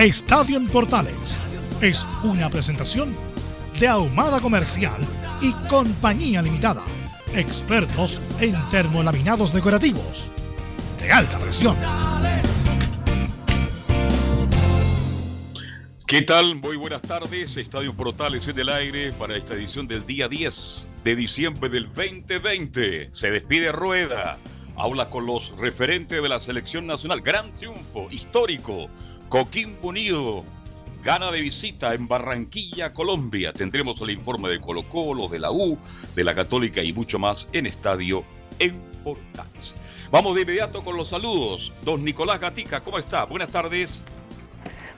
Estadio Portales es una presentación de Ahumada Comercial y Compañía Limitada. Expertos en termolaminados decorativos de alta presión. ¿Qué tal? Muy buenas tardes. Estadio Portales en el aire para esta edición del día 10 de diciembre del 2020. Se despide Rueda. Habla con los referentes de la selección nacional. Gran triunfo histórico. Coquimbo Unido gana de visita en Barranquilla, Colombia. Tendremos el informe de Colo Colo, de la U, de la Católica y mucho más en Estadio en Portales. Vamos de inmediato con los saludos. Don Nicolás Gatica, ¿cómo está? Buenas tardes.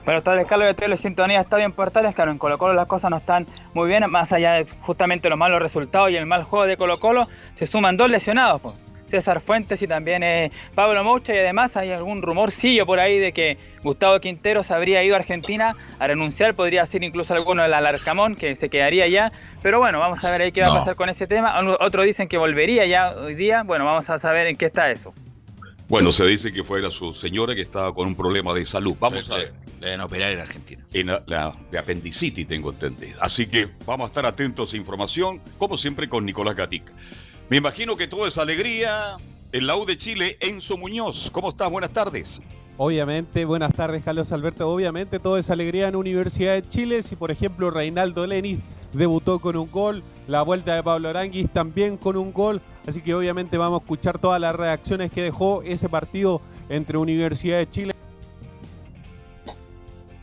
Buenas tardes, Carlos de Tele Sintonía está bien Portales. Claro, en Colo Colo las cosas no están muy bien, más allá de justamente los malos resultados y el mal juego de Colo Colo, se suman dos lesionados. Pues. César Fuentes y también eh, Pablo Moucha y además hay algún rumorcillo por ahí de que Gustavo Quinteros habría ido a Argentina a renunciar, podría ser incluso alguno del Alarcamón que se quedaría allá, pero bueno, vamos a ver ahí qué va a pasar con ese tema. Otros dicen que volvería ya hoy día, bueno, vamos a saber en qué está eso. Bueno, se dice que fue su señora que estaba con un problema de salud. Vamos a ver. Le a operar en Argentina. En la, de apendicitis, tengo entendido. Así que vamos a estar atentos a información, como siempre, con Nicolás Gatica. Me imagino que todo es alegría. En la U de Chile, Enzo Muñoz. ¿Cómo estás? Buenas tardes. Obviamente, buenas tardes, Carlos Alberto. Obviamente, todo es alegría en Universidad de Chile. Si, por ejemplo, Reinaldo Lenis debutó con un gol, la vuelta de Pablo Aranguis también con un gol. Así que, obviamente, vamos a escuchar todas las reacciones que dejó ese partido entre Universidad de Chile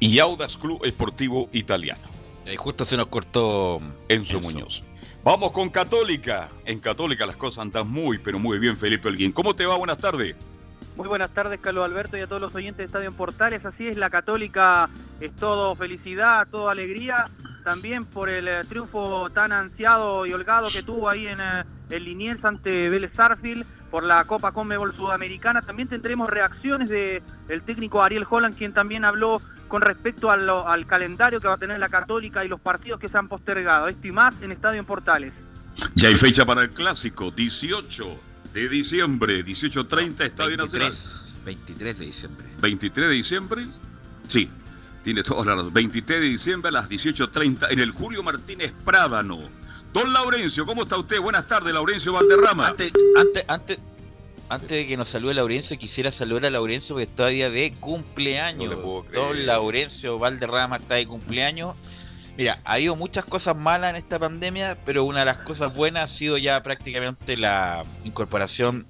y Audas Club Esportivo Italiano. Y justo se nos cortó Enzo. Muñoz. Vamos con Católica. En Católica las cosas andan muy, pero muy bien, Felipe Alguín. ¿Cómo te va? Buenas tardes. Muy buenas tardes, Carlos Alberto, y a todos los oyentes de Estadio en Portales. Así es, la Católica es todo felicidad, todo alegría. También por el eh, triunfo tan ansiado y holgado que tuvo ahí en eh, el Liniers ante Vélez Sarfield por la Copa Conmebol Sudamericana. También tendremos reacciones del el técnico Ariel Holland, quien también habló con respecto al, calendario que va a tener la Católica y los partidos que se han postergado. Esto y más en Estadio en Portales. Ya hay fecha para el clásico, 18 de diciembre, 18.30, Estadio 23, Nacional. 23 de diciembre. 23 de diciembre, sí, tiene todos la razón. 23 de diciembre a las 18.30 en el Julio Martínez Prádano. Don Laurencio, ¿cómo está usted? Buenas tardes, Laurencio Valderrama. Antes, antes, antes, antes de que nos salude Laurencio, quisiera saludar a Laurencio porque está día de cumpleaños. Don Laurencio Valderrama está de cumpleaños. Mira, ha habido muchas cosas malas en esta pandemia, pero una de las cosas buenas ha sido ya prácticamente la incorporación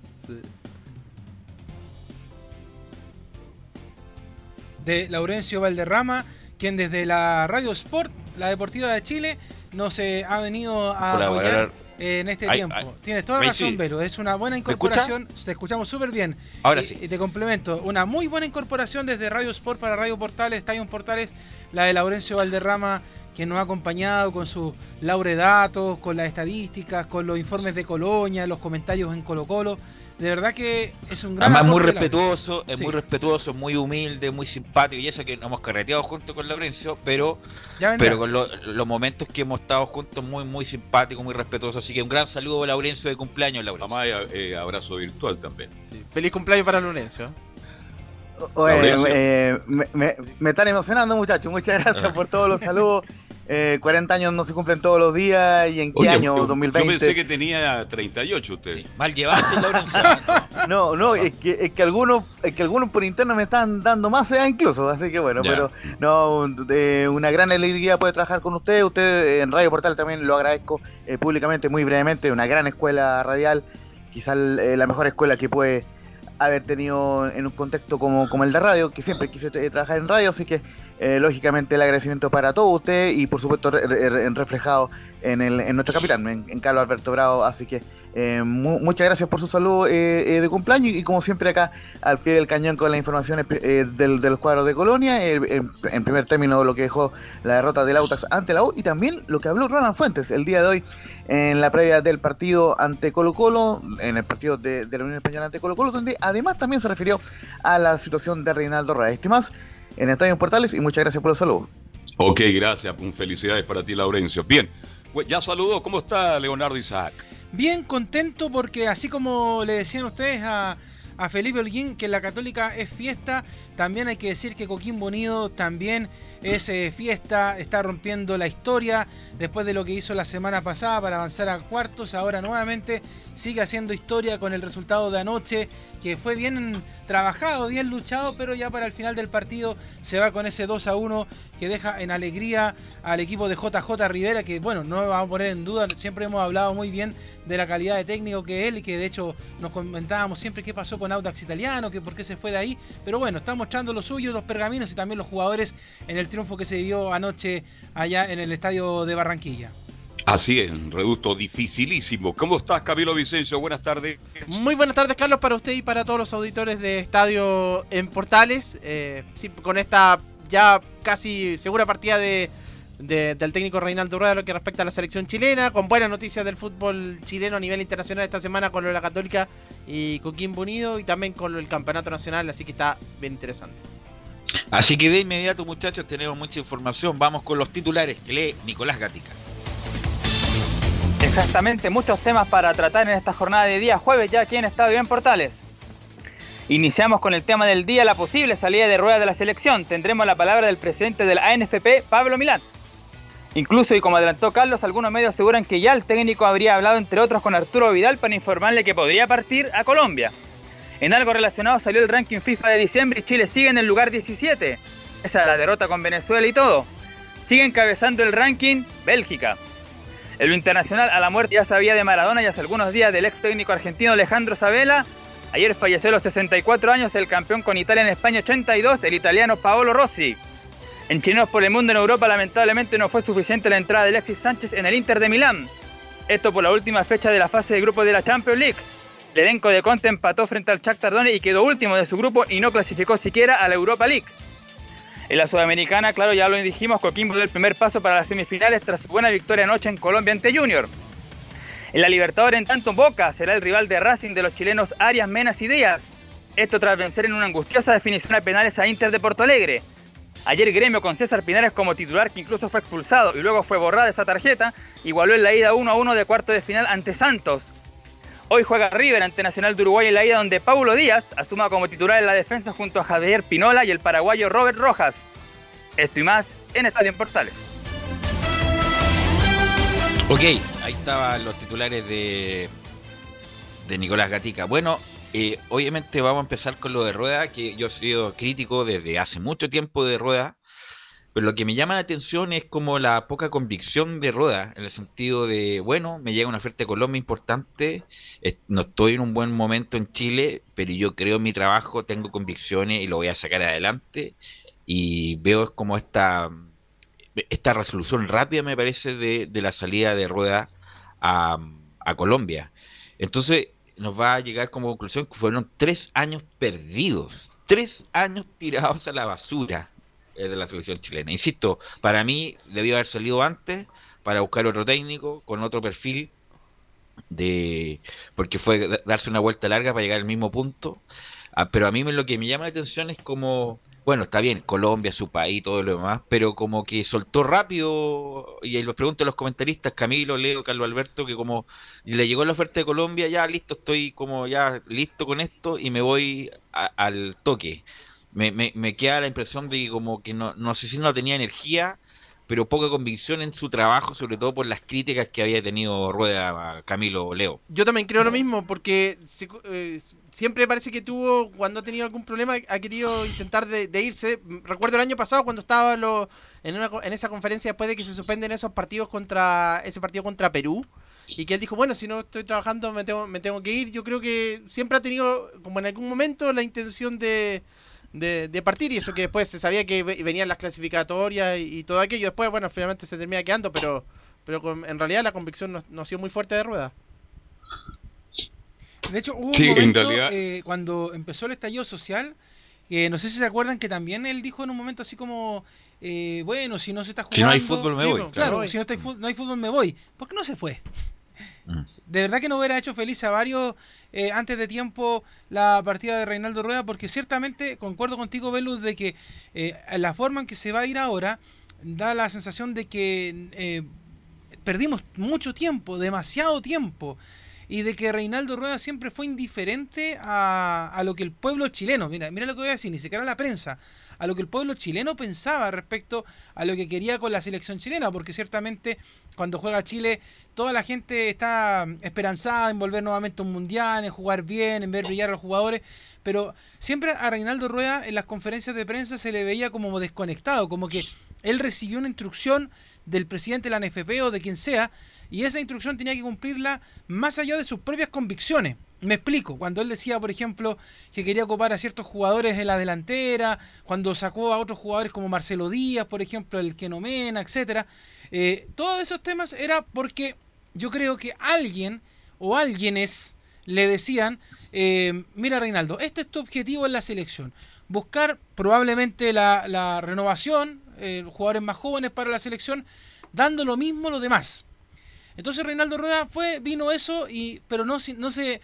de Laurencio Valderrama, quien desde la Radio Sport, la Deportiva de Chile, nos eh, ha venido a apoyar en este tiempo. Tienes toda la razón, Vero. Es una buena incorporación. Te escuchamos súper bien. Ahora sí. Y te complemento. Una muy buena incorporación desde Radio Sport para Radio Portales, Estadio Portales, la de Laurencio Valderrama, quien nos ha acompañado con sus lauredatos, con las estadísticas, con los informes de Colonia, los comentarios en Colo Colo de verdad que es un gran. Además, muy respetuoso, es muy respetuoso, muy humilde, muy simpático. Y eso que nos hemos carreteado junto con Laurencio, pero, pero con los momentos que hemos estado juntos, muy, muy simpático, muy respetuoso. Así que un gran saludo a Laurencio de cumpleaños, Laurencio. Además, eh, abrazo virtual también. Feliz cumpleaños para Laurencio. Eh, me, están emocionando, muchachos. Muchas gracias por todos los saludos. 40 eh, años no se cumplen todos los días y en qué año, 2020. Yo pensé que tenía 38 usted. mal llevaste, no, no, es que, es que algunos, es que algunos por interno me están dando más edad incluso, así que bueno, pero no, de una gran alegría poder trabajar con usted, usted en Radio Portal también lo agradezco eh, públicamente, muy brevemente, una gran escuela radial, quizás eh, la mejor escuela que puede haber tenido en un contexto como, como el de radio, que siempre quise trabajar en radio, así que eh, lógicamente el agradecimiento para todos ustedes y por supuesto reflejado en, el, en nuestro capitán, en, Carlos Alberto Bravo. Así que eh, muchas gracias por su salud eh, de cumpleaños y, como siempre acá al pie del cañón con las informaciones del, de los cuadros de Colonia, en, primer término lo que dejó la derrota del Autax ante la U y también lo que habló Roland Fuentes el día de hoy en la previa del partido ante Colo Colo, en el partido de, la Unión Española ante Colo Colo, donde además también se refirió a la situación de Reinaldo Reyes. más en Estadio Portales y muchas gracias por el saludo. Ok, gracias. Felicidades para ti, Laurencio. Bien, pues ya saludó. ¿Cómo está Leonardo Isaac? Bien contento porque así como le decían ustedes a, a Felipe Holguín que la Católica es fiesta, también hay que decir que Coquín Bonido también es eh, fiesta, está rompiendo la historia después de lo que hizo la semana pasada para avanzar a cuartos, ahora nuevamente sigue haciendo historia con el resultado de anoche, que fue bien trabajado, bien luchado, pero ya para el final del partido se va con ese 2 a 1 que deja en alegría al equipo de JJ Rivera, que bueno, no vamos a poner en duda, siempre hemos hablado muy bien de la calidad de técnico que él y que de hecho nos comentábamos siempre qué pasó con Audax Italiano, que por qué se fue de ahí, pero bueno, está mostrando lo suyo, los pergaminos y también los jugadores en el triunfo que se dio anoche allá en el estadio de Barranquilla. Así es, un reducto dificilísimo. ¿Cómo estás, Camilo Vicencio? Buenas tardes. Muy buenas tardes, Carlos, para usted y para todos los auditores de Estadio en Portales. Eh, con esta ya casi segura partida de, del técnico Reinaldo Rueda lo que respecta a la selección chilena, con buenas noticias del fútbol chileno a nivel internacional esta semana con lo de la Católica y Coquimbo Unido y también con el Campeonato Nacional, así que está bien interesante. Así que de inmediato, muchachos, tenemos mucha información. Vamos con los titulares que lee Nicolás Gatica. Exactamente, muchos temas para tratar en esta jornada de día jueves ya aquí en Estadio en Portales. Iniciamos con el tema del día, la posible salida de rueda de la selección. Tendremos la palabra del presidente de la ANFP, Pablo Milán. Incluso, y como adelantó Carlos, algunos medios aseguran que ya el técnico habría hablado entre otros con Arturo Vidal para informarle que podría partir a Colombia. En algo relacionado salió el ranking FIFA de diciembre y Chile sigue en el lugar 17. Esa es la derrota con Venezuela y todo. Sigue encabezando el ranking Bélgica. En lo internacional, a la muerte ya sabía de Maradona y hace algunos días del ex técnico argentino Alejandro Sabela. Ayer falleció a los 64 años el campeón con Italia en España 82, el italiano Paolo Rossi. En Chinos por el Mundo en Europa lamentablemente no fue suficiente la entrada de Alexis Sánchez en el Inter de Milán. Esto por la última fecha de la fase de grupo de la Champions League. El elenco de Conte empató frente al Shakhtar Donetsk y quedó último de su grupo y no clasificó siquiera a la Europa League. En la Sudamericana, claro, ya lo dijimos, Coquimbo dio el primer paso para las semifinales tras su buena victoria anoche en Colombia ante Junior. En la Libertadores, en tanto, Boca será el rival de Racing de los chilenos Arias, Menas y Díaz. Esto tras vencer en una angustiosa definición a penales a Inter de Porto Alegre. Ayer Gremio con César Pinares como titular que incluso fue expulsado y luego fue borrada esa tarjeta, igualó en la ida 1 a 1 de cuarto de final ante Santos. Hoy juega River ante Nacional de Uruguay en la ida donde Paulo Díaz asuma como titular en la defensa junto a Javier Pinola y el paraguayo Robert Rojas. Esto y más en Estadio Portales. Ok, ahí estaban los titulares de, de Nicolás Gatica. Bueno, eh, obviamente vamos a empezar con lo de Rueda, que yo he sido crítico desde hace mucho tiempo de Rueda. Pero lo que me llama la atención es como la poca convicción de Rueda, en el sentido de, bueno, me llega una oferta de Colombia importante, no estoy en un buen momento en Chile, pero yo creo en mi trabajo, tengo convicciones y lo voy a sacar adelante. Y veo como esta, esta resolución rápida, me parece, de, la salida de Rueda a, a Colombia. Entonces, nos va a llegar como conclusión que fueron tres años perdidos, tres años tirados a la basura de la selección chilena. Insisto, para mí debió haber salido antes para buscar otro técnico con otro perfil de porque fue darse una vuelta larga para llegar al mismo punto. Ah, pero a mí lo que me llama la atención es como bueno, está bien, Colombia, su país, todo lo demás, pero como que soltó rápido, y los pregunto a los comentaristas, Camilo, Leo, Carlos Alberto, que como le llegó la oferta de Colombia, ya listo, estoy como ya listo con esto y me voy al toque me, me, me, queda la impresión de que como que no, no sé si no tenía energía pero poca convicción en su trabajo, sobre todo por las críticas que había tenido Rueda a Camilo Leo. Yo también creo lo mismo, porque eh, siempre parece que tuvo, cuando ha tenido algún problema, ha querido intentar de, irse. Recuerdo el año pasado cuando estaba lo, en, en esa conferencia después de que se suspenden esos partidos contra ese partido contra Perú. Y que él dijo, bueno, si no estoy trabajando me tengo, me tengo que ir. Yo creo que siempre ha tenido, como en algún momento, la intención de, de, partir y eso que después se sabía que venían las clasificatorias y, todo aquello. Después, bueno, finalmente se termina quedando, pero, pero en realidad la convicción no, ha sido muy fuerte de rueda. De hecho, hubo un momento eh, cuando empezó el estallido social, que no sé si se acuerdan que también él dijo en un momento así como, eh, bueno, si no se está jugando... Si no hay fútbol me voy. Claro, si no, no hay fútbol me voy. ¿Por qué no se fue? De verdad que no hubiera hecho feliz a varios eh, antes de tiempo la partida de Reinaldo Rueda, porque ciertamente concuerdo contigo, Velus, de que eh, la forma en que se va a ir ahora da la sensación de que eh, perdimos mucho tiempo, demasiado tiempo, y de que Reinaldo Rueda siempre fue indiferente a, a lo que el pueblo chileno, mira, mira lo que voy a decir, ni siquiera la prensa, a lo que el pueblo chileno pensaba respecto a lo que quería con la selección chilena, porque ciertamente cuando juega Chile toda la gente está esperanzada en volver nuevamente a un mundial, en jugar bien, en ver brillar a los jugadores, pero siempre a Reinaldo Rueda en las conferencias de prensa se le veía como desconectado, como que él recibió una instrucción del presidente de la NFP o de quien sea, y esa instrucción tenía que cumplirla más allá de sus propias convicciones. Me explico, cuando él decía, por ejemplo, que quería ocupar a ciertos jugadores en la delantera, cuando sacó a otros jugadores como Marcelo Díaz, por ejemplo, el Kenomena, etcétera, eh, todos esos temas era porque yo creo que alguien o alguienes le decían, eh, mira Reinaldo, este es tu objetivo en la selección, buscar probablemente la, renovación, eh, jugadores más jóvenes para la selección, dando lo mismo lo demás. Entonces Reinaldo Rueda fue, vino eso, y, pero no, no se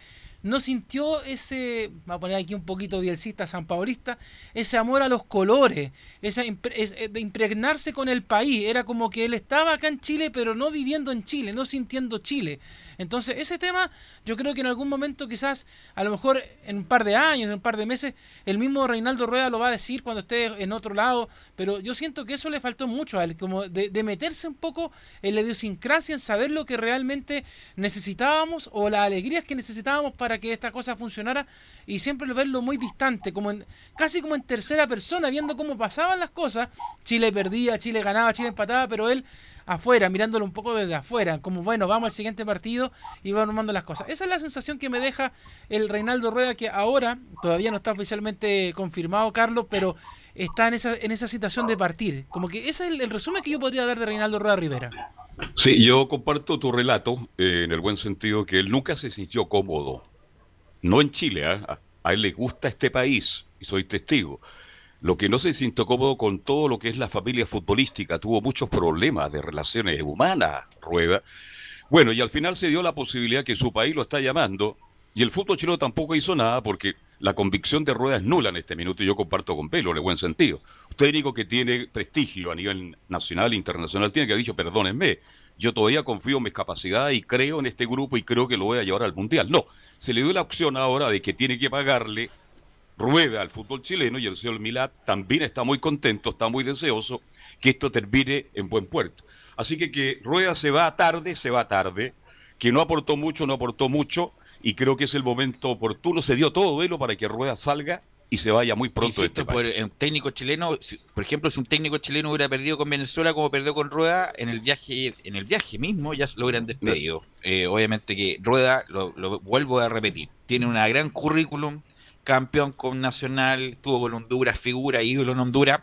no sintió ese, va a poner aquí un poquito bielcista, sanpaulista, ese amor a los colores, esa eh, de impregnarse con el país. Era como que él estaba acá en Chile, pero no viviendo en Chile, no sintiendo Chile. Entonces, ese tema, yo creo que en algún momento, quizás, a lo mejor en un par de años, en un par de meses, el mismo Reinaldo Rueda lo va a decir cuando esté en otro lado, pero yo siento que eso le faltó mucho a él, como de, de meterse un poco en la idiosincrasia, en saber lo que realmente necesitábamos o las alegrías que necesitábamos para que esta cosa funcionara y siempre verlo muy distante, como en, casi como en tercera persona, viendo cómo pasaban las cosas. Chile perdía, Chile ganaba, Chile empataba, pero él afuera, mirándolo un poco desde afuera, como bueno, vamos al siguiente partido y vamos armando las cosas. Esa es la sensación que me deja el Reinaldo Rueda, que ahora todavía no está oficialmente confirmado, Carlos, pero está en esa, en esa situación de partir. Como que ese es el, resumen que yo podría dar de Reinaldo Rueda Rivera. Sí, yo comparto tu relato eh, en el buen sentido que él nunca se sintió cómodo no en Chile, ¿ah? a él le gusta este país y soy testigo. Lo que no se sintió cómodo con todo lo que es la familia futbolística, tuvo muchos problemas de relaciones humanas, Rueda. Bueno, y al final se dio la posibilidad que su país lo está llamando y el fútbol chileno tampoco hizo nada porque la convicción de Rueda es nula en este minuto y yo comparto con Pelo, en buen sentido. Un técnico que tiene prestigio a nivel nacional e internacional tiene que haber dicho, perdónenme, yo todavía confío en mis capacidades y creo en este grupo y creo que lo voy a llevar al Mundial. No, se le dio la opción ahora de que tiene que pagarle rueda al fútbol chileno y el señor Milad también está muy contento, está muy deseoso que esto termine en buen puerto. Así que que Rueda se va tarde, se va tarde, que no aportó mucho, no aportó mucho y creo que es el momento oportuno, se dio todo duelo para que Rueda salga y se vaya muy pronto de este Un técnico chileno, por ejemplo, si un técnico chileno hubiera perdido con Venezuela como perdió con Rueda, en el viaje en el viaje mismo ya lo hubieran despedido. Eh, obviamente que Rueda, lo, vuelvo a repetir, tiene una gran currículum, campeón con Nacional, tuvo con Honduras, figura, ídolo en Honduras,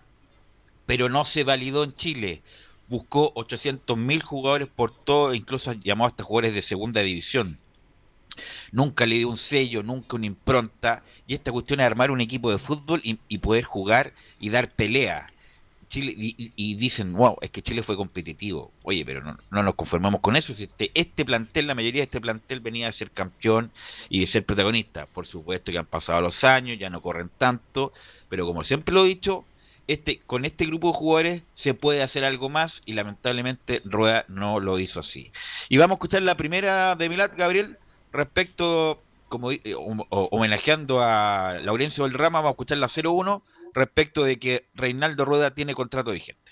pero no se validó en Chile. Buscó 800 mil jugadores por todo, incluso llamó hasta jugadores de segunda división. Nunca le dio un sello, nunca una impronta y esta cuestión es armar un equipo de fútbol y, poder jugar y dar pelea. Chile, y, dicen, wow, es que Chile fue competitivo. Oye, pero no, nos conformamos con eso. Este, este plantel, la mayoría de este plantel venía a ser campeón y de ser protagonista. Por supuesto que han pasado los años, ya no corren tanto, pero como siempre lo he dicho, este, con este grupo de jugadores se puede hacer algo más y lamentablemente Rueda no lo hizo así. Y vamos a escuchar la primera de Milad, Gabriel, respecto eh, homenajeando a Laurencio Valderrama, vamos a escuchar la 01 respecto de que Reinaldo Rueda tiene contrato vigente.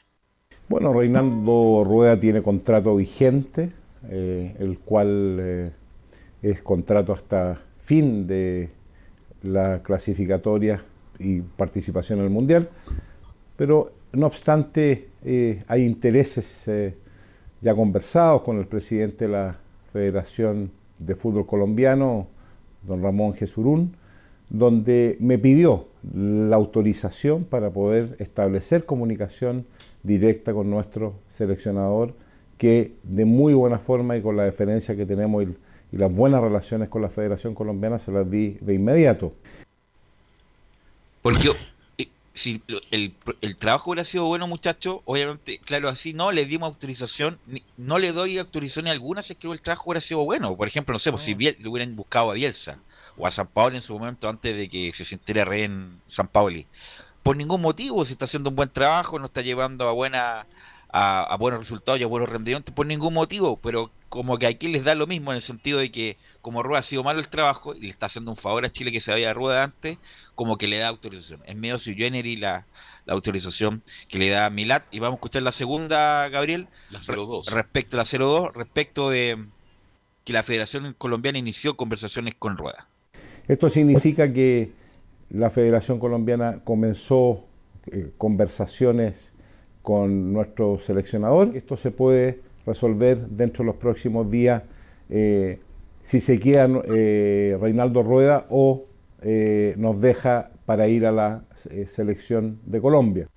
Bueno, Reinaldo Rueda tiene contrato vigente, eh, el cual eh, es contrato hasta fin de la clasificatoria y participación en el Mundial, pero no obstante hay intereses ya conversados con el presidente de la Federación de Fútbol Colombiano, don Ramón Jesurún, donde me pidió la autorización para poder establecer comunicación directa con nuestro seleccionador, que de muy buena forma y con la deferencia que tenemos y, las buenas relaciones con la Federación Colombiana se las di de inmediato. Porque si el, trabajo hubiera sido bueno, muchachos, obviamente, claro, así no le dimos autorización, no le doy autorización alguna si es que el trabajo hubiera sido bueno. Por ejemplo, no sé, pues, si ah. le hubieran buscado a Bielsa o a San Pablo en su momento antes de que se sintiera rey en San Pauli. Por ningún motivo, si está haciendo un buen trabajo, no está llevando a buena a, buenos resultados y a buenos rendimientos, por ningún motivo, pero como que aquí les da lo mismo en el sentido de que como Rueda ha sido malo el trabajo y le está haciendo un favor a Chile que se había Rueda antes, como que le da autorización. Es medio su y la, la autorización que le da Milat. Y vamos a escuchar la segunda, Gabriel. La 02. respecto a la 02, respecto de que la Federación Colombiana inició conversaciones con Rueda. Esto significa que la Federación Colombiana comenzó eh, conversaciones con nuestro seleccionador. Esto se puede resolver dentro de los próximos días eh, si se queda eh, Reinaldo Rueda o nos deja para ir a la selección de Colombia.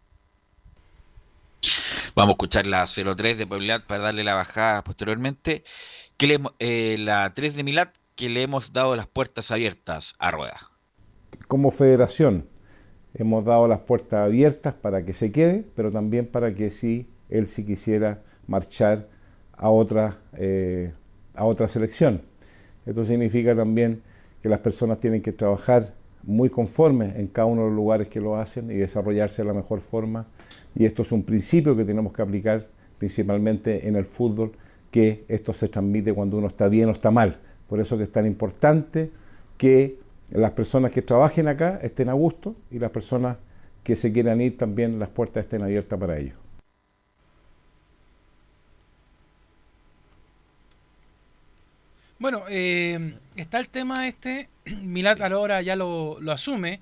Vamos a escuchar la 03 de Puebla para darle la bajada posteriormente. Que la 3 de Milat que le hemos dado las puertas abiertas a Rueda? Como federación hemos dado las puertas abiertas para que se quede, pero también para que si él si quisiera marchar a otra, eh, a otra selección. Esto significa también que las personas tienen que trabajar muy conformes en cada uno de los lugares que lo hacen y desarrollarse de la mejor forma. Y esto es un principio que tenemos que aplicar principalmente en el fútbol, que esto se transmite cuando uno está bien o está mal. Por eso que es tan importante que las personas que trabajen acá estén a gusto y las personas que se quieran ir también las puertas estén abiertas para ellos. Bueno, eh, está el tema este, Milad ahora ya lo, asume,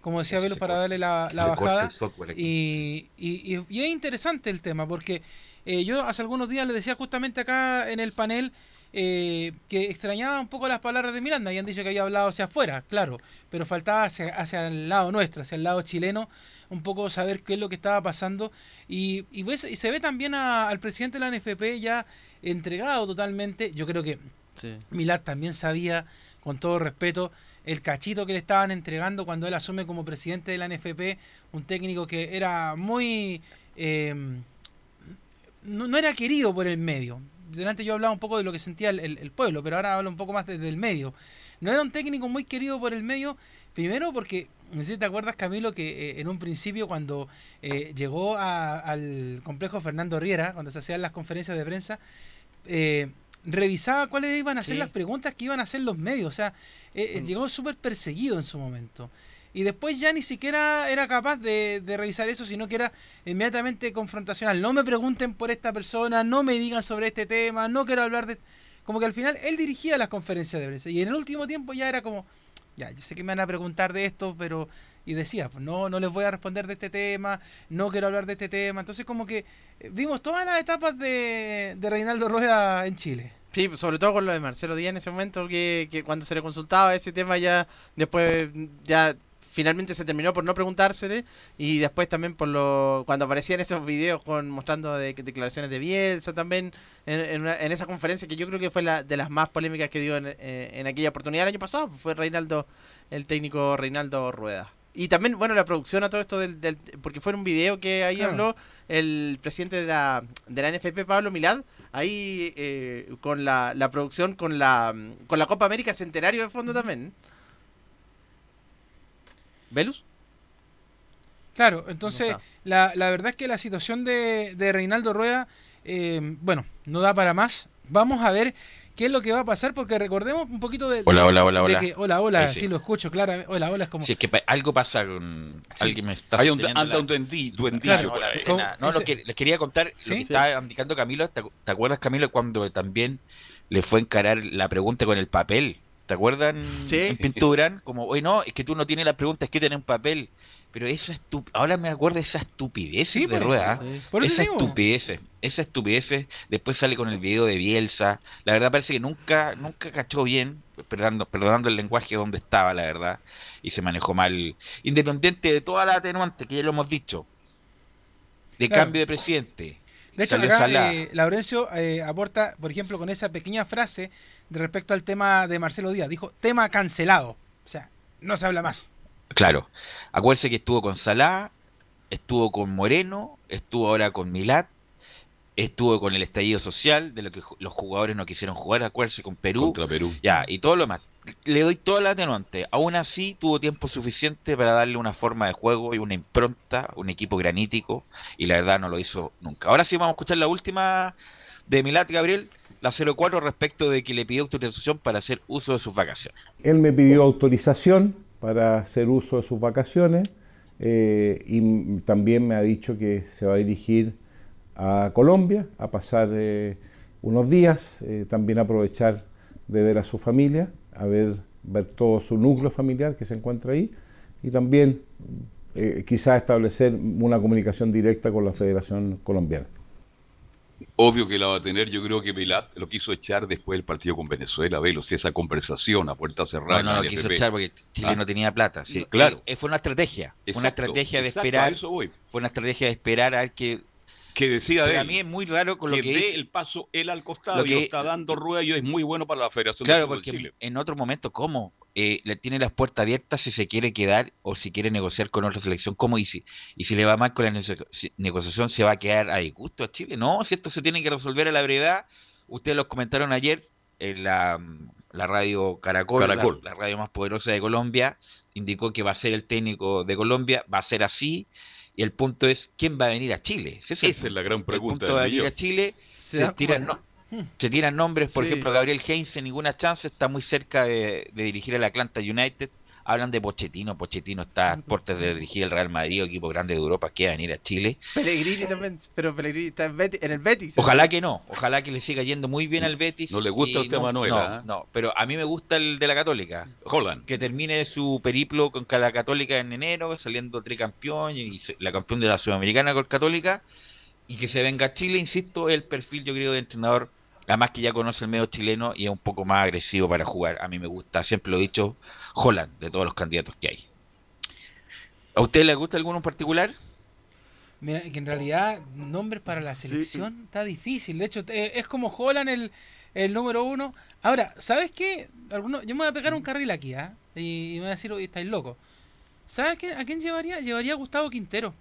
como decía Velo, para darle la, bajada. Y, y, es interesante el tema, porque eh, yo hace algunos días le decía justamente acá en el panel eh, que extrañaba un poco las palabras de Miranda. Habían dicho que había hablado hacia afuera, claro, pero faltaba hacia, el lado nuestro, hacia el lado chileno, un poco saber qué es lo que estaba pasando. Y, y, y se ve también al presidente de la NFP ya entregado totalmente. Yo creo que sí. Milad también sabía, con todo respeto, el cachito que le estaban entregando cuando él asume como presidente de la NFP, un técnico que era muy... Eh, no, era querido por el medio delante yo hablaba un poco de lo que sentía el, pueblo, pero ahora hablo un poco más desde el medio. No era un técnico muy querido por el medio, primero porque, no sé si te acuerdas Camilo, que eh, en un principio cuando eh, llegó al complejo Fernando Riera, cuando se hacían las conferencias de prensa, eh, revisaba cuáles iban a ser las preguntas que iban a hacer los medios. O sea, mm. llegó súper perseguido en su momento y después ya ni siquiera era capaz de, revisar eso, sino que era inmediatamente confrontacional. No me pregunten por esta persona, no me digan sobre este tema, no quiero hablar de... Como que al final él dirigía las conferencias de prensa y en el último tiempo ya era como, ya, yo sé que me van a preguntar de esto, pero... Y decía, pues no, no les voy a responder de este tema, no quiero hablar de este tema. Entonces como que eh, vimos todas las etapas de, de Reinaldo Rueda en Chile. Sí, sobre todo con lo de Marcelo Díaz en ese momento, que, que cuando se le consultaba ese tema ya después ya finalmente se terminó por no preguntársele y después también por lo cuando aparecían esos videos con mostrando declaraciones de Bielsa también en, en, esa conferencia que yo creo que fue la de las más polémicas que dio en, eh, en aquella oportunidad el año pasado fue Reinaldo el técnico Reinaldo Rueda. Y también bueno la producción a todo esto del, del porque fue un video que ahí habló el presidente de la, de la NFP Pablo Milad ahí eh, con la, la producción con la con la Copa América Centenario de fondo también ¿Velus? Claro, entonces la, la, verdad es que la situación de, de Reinaldo Rueda, eh, bueno, no da para más. Vamos a ver qué es lo que va a pasar, porque recordemos un poquito de... Hola, hola, hola, hola. Que, hola, hola, sí. lo escucho, claro. Hola, hola, es como... Si es que algo pasa con... Alguien me está... Hay un, anda un duendillo claro, No, lo que les quería contar, lo que estaba indicando Camilo, ¿te, acuerdas Camilo cuando también le fue a encarar la pregunta con el papel? ¿Te acuerdan sí. en pintura? Como, oye, no, es que tú no tienes la pregunta, es que tienes un papel. Pero eso es ahora me acuerdo de esa estupidez de pues, rueda. esa estupidez, esa estupidez. Después sale con el video de Bielsa. La verdad parece que nunca, nunca cachó bien, perdonando, perdonando el lenguaje donde estaba, la verdad. Y se manejó mal. Independiente de toda la atenuante que ya lo hemos dicho. De cambio de presidente. De hecho, acá eh, Laurencio eh, aporta, por ejemplo, con esa pequeña frase de respecto al tema de Marcelo Díaz. Dijo, tema cancelado. O sea, no se habla más. Claro. Acuérdese que estuvo con Salah, estuvo con Moreno, estuvo ahora con Milat, estuvo con el estallido social, de lo que los jugadores no quisieron jugar, acuérdese, con Perú. Contra Perú. Ya, y todo lo más. Le doy toda la atenuante. Aún así, tuvo tiempo suficiente para darle una forma de juego y una impronta, un equipo granítico, y la verdad no lo hizo nunca. Ahora sí vamos a escuchar la última de Milat, Gabriel, la 04, respecto de que le pidió autorización para hacer uso de sus vacaciones. Él me pidió autorización para hacer uso de sus vacaciones eh, y también me ha dicho que se va a dirigir a Colombia a pasar eh, unos días, eh, también aprovechar de ver a su familia, a ver, ver todo su núcleo familiar que se encuentra ahí y también quizás establecer una comunicación directa con la Federación Colombiana. Obvio que la va a tener, yo creo que Pilat lo quiso echar después del partido con Venezuela, Velo, si esa conversación a puerta cerrada. No, no, lo quiso echar porque Chile ah. no tenía plata. Sí, claro. Eh, fue una estrategia, una estrategia de esperar. Fue una estrategia de esperar a que que decida de a mí es muy raro con lo que, dé el paso él al costado y está dando rueda y es muy bueno para la Federación claro, de porque Chile. en otro momento cómo eh, le tiene las puertas abiertas si se quiere quedar o si quiere negociar con otra selección cómo y si y si le va mal con la negociación se va a quedar a disgusto a Chile no si esto se tiene que resolver a la brevedad. Ustedes lo comentaron ayer en la, la radio Caracol, La, radio más poderosa de Colombia indicó que va a ser el técnico de Colombia va a ser así y el punto es, ¿quién va a venir a Chile? Esa es, la gran pregunta. Punto va a venir a Chile, se, tiran, se tiran nombres, por ejemplo, Gabriel Heinz en ninguna chance, está muy cerca de, de dirigir el Atlanta United hablan de Pochettino, Pochettino está a puertas de dirigir el Real Madrid, equipo grande de Europa, que va a venir a Chile. Pellegrini también, pero Pellegrini está en, el Betis. Ojalá que no, ojalá que le siga yendo muy bien al Betis. No le gusta usted, Manuel. No, ¿eh? no, pero a mí me gusta el de la Católica. Holland. Que termine su periplo con la Católica en enero, saliendo tricampeón y la campeón de la Sudamericana con Católica. Y que se venga a Chile, insisto, el perfil yo creo de entrenador Además que ya conoce el medio chileno y es un poco más agresivo para jugar. A mí me gusta, siempre lo he dicho, Holland, de todos los candidatos que hay. ¿A usted le gusta alguno en particular? Mira, que en realidad nombres para la selección está difícil. De hecho, eh, es como Holland el, el número uno. Ahora, ¿sabes qué? Alguno, yo me voy a pegar un carril aquí, ¿ah? Y, me voy a decir, oye, estáis loco. ¿Sabes qué? a quién llevaría? Llevaría a Gustavo Quintero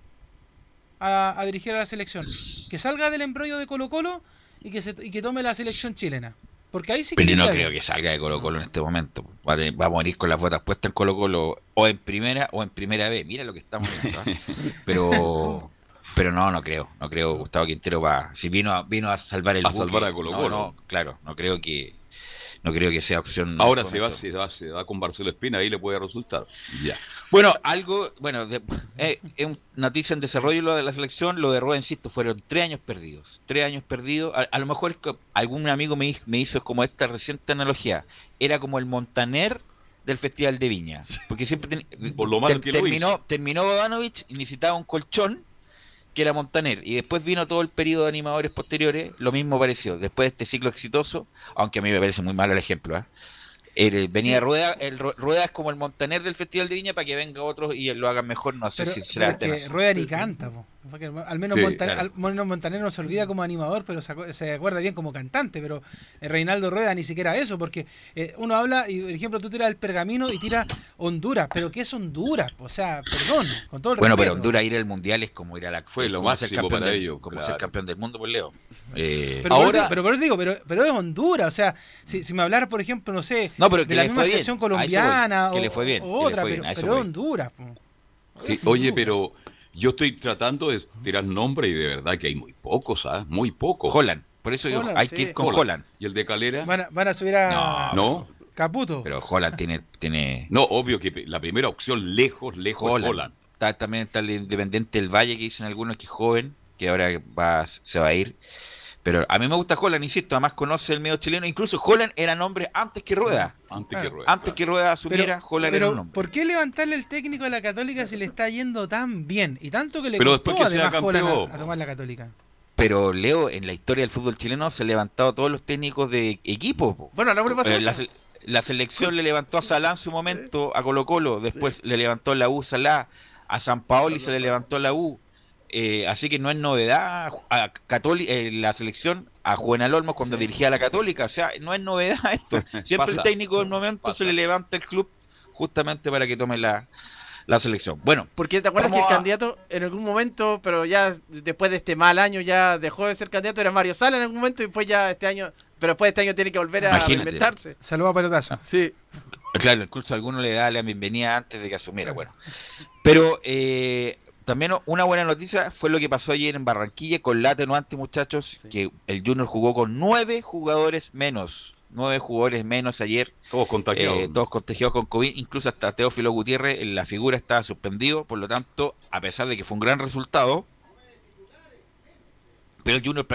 a, a dirigir a la selección. Que salga del embrollo de Colo Colo y que, se, y que tome la selección chilena. Porque ahí sí que. Pero no creo que salga de Colo Colo en este momento. Va a, morir con las botas puestas en Colo Colo o en primera o en primera vez. Mira lo que estamos viendo. ¿ah? Pero. Pero no, no creo. No creo Gustavo Quintero va. Si vino a, vino a salvar el. A salvar a Colo Colo. no, claro. No creo que no creo que sea opción. Ahora se va, se va, se va con Barcelona Espina, ahí le puede resultar. Ya. Bueno, algo, bueno, eh, es una noticia en desarrollo lo de la selección, lo de Rueda, insisto, fueron tres años perdidos. Tres años perdidos. A, lo mejor algún amigo me, me hizo como esta reciente analogía. Era como el Montaner del Festival de Viña. Porque siempre Por lo malo que terminó, terminó Bodanovich y necesitaba un colchón que era Montaner. Y después vino todo el periodo de animadores posteriores, lo mismo pareció. Después de este ciclo exitoso, aunque a mí me parece muy malo el ejemplo, ¿eh? Venía Rueda, el Rueda es como el Montaner del Festival de Viña para que venga otro y lo hagan mejor, no sé si será Rueda ni canta, al menos Montaner, no se olvida como animador, pero se, acuerda bien como cantante, pero eh, Reinaldo Rueda ni siquiera eso, porque eh, uno habla y por ejemplo tú tiras el pergamino y tiras Honduras, pero ¿qué es Honduras? O sea, perdón, con todo el Bueno, pero Honduras ir al mundial es como ir a la fue lo más campeón para ellos, como ser campeón del mundo, pues Leo. Eh, pero, ahora, pero por eso digo, pero, pero es Honduras, o sea, si, si me hablara, por ejemplo, no sé, de la misma selección colombiana o, le fue bien, otra, pero, pero Honduras. oye, pero yo estoy tratando de tirar nombres y de verdad que hay muy pocos, ¿sabes? Muy pocos. Holland. Por eso hay que ir con Holland. ¿Y el de Calera? Van a, subir a. No. Caputo. Pero Holland tiene, tiene. No, obvio que la primera opción lejos, lejos Holland. Está, también está el Independiente del Valle que dicen algunos que es joven, que ahora va, se va a ir. Pero a mí me gusta Holland, insisto, además conoce el medio chileno. Incluso Holland era nombre antes que Rueda. antes que Rueda. Antes que Rueda asumiera, Holland era un nombre. ¿Por qué levantarle el técnico a la Católica si le está yendo tan bien? Y tanto que le pero costó además Holland a, tomar la Católica. Pero Leo, en la historia del fútbol chileno se han levantado todos los técnicos de equipo. Bueno, no pasó eh, la, la, selección le levantó a Salán en su momento, a Colo Colo, después le levantó la U Salá, a San Paoli se le levantó la U. Eh, así que no es novedad a Católica, eh, la selección a Juvenal Olmos cuando dirigía a la Católica. O sea, no es novedad esto. Siempre el técnico del momento se le levanta el club justamente para que tome la, la selección. Bueno, porque te acuerdas que el candidato en algún momento, pero ya después de este mal año ya dejó de ser candidato, era Mario Sala en algún momento y después ya este año, pero después de este año tiene que volver a reinventarse. Saludos a Pelotazo. Sí. Claro, incluso alguno le da la bienvenida antes de que asumiera, bueno. Pero eh, también una buena noticia fue lo que pasó ayer en Barranquilla con la atenuante, muchachos, que el Junior jugó con nueve jugadores menos. Nueve jugadores menos ayer. Todos contagiados. Eh, todos contagiados con COVID. Incluso hasta Teófilo Gutiérrez, en la figura estaba suspendido. Por lo tanto, a pesar de que fue un gran resultado, pero el Junior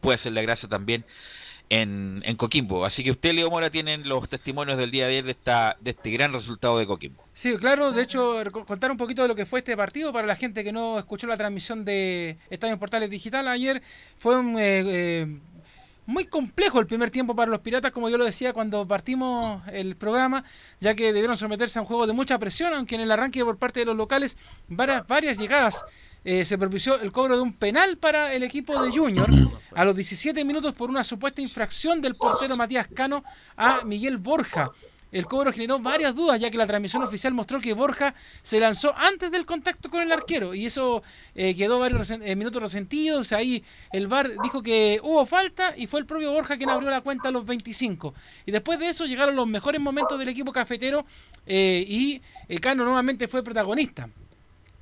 puede hacer la gracia también en, en, Coquimbo. Así que usted, Leo Mora, tienen los testimonios del día de ayer de, esta, de este gran resultado de Coquimbo. Sí, claro, de hecho, contar un poquito de lo que fue este partido para la gente que no escuchó la transmisión de Estadio Portales Digital ayer. Fue un, eh, eh, muy complejo el primer tiempo para los Piratas, como yo lo decía cuando partimos el programa, ya que debieron someterse a un juego de mucha presión, aunque en el arranque por parte de los locales varias llegadas eh, se propició el cobro de un penal para el equipo de Junior a los 17 minutos por una supuesta infracción del portero Matías Cano a Miguel Borja. El cobro generó varias dudas, ya que la transmisión oficial mostró que Borja se lanzó antes del contacto con el arquero y eso eh, quedó varios eh, minutos resentidos. Ahí el VAR dijo que hubo falta y fue el propio Borja quien abrió la cuenta a los 25. Y después de eso llegaron los mejores momentos del equipo cafetero y Cano nuevamente fue protagonista.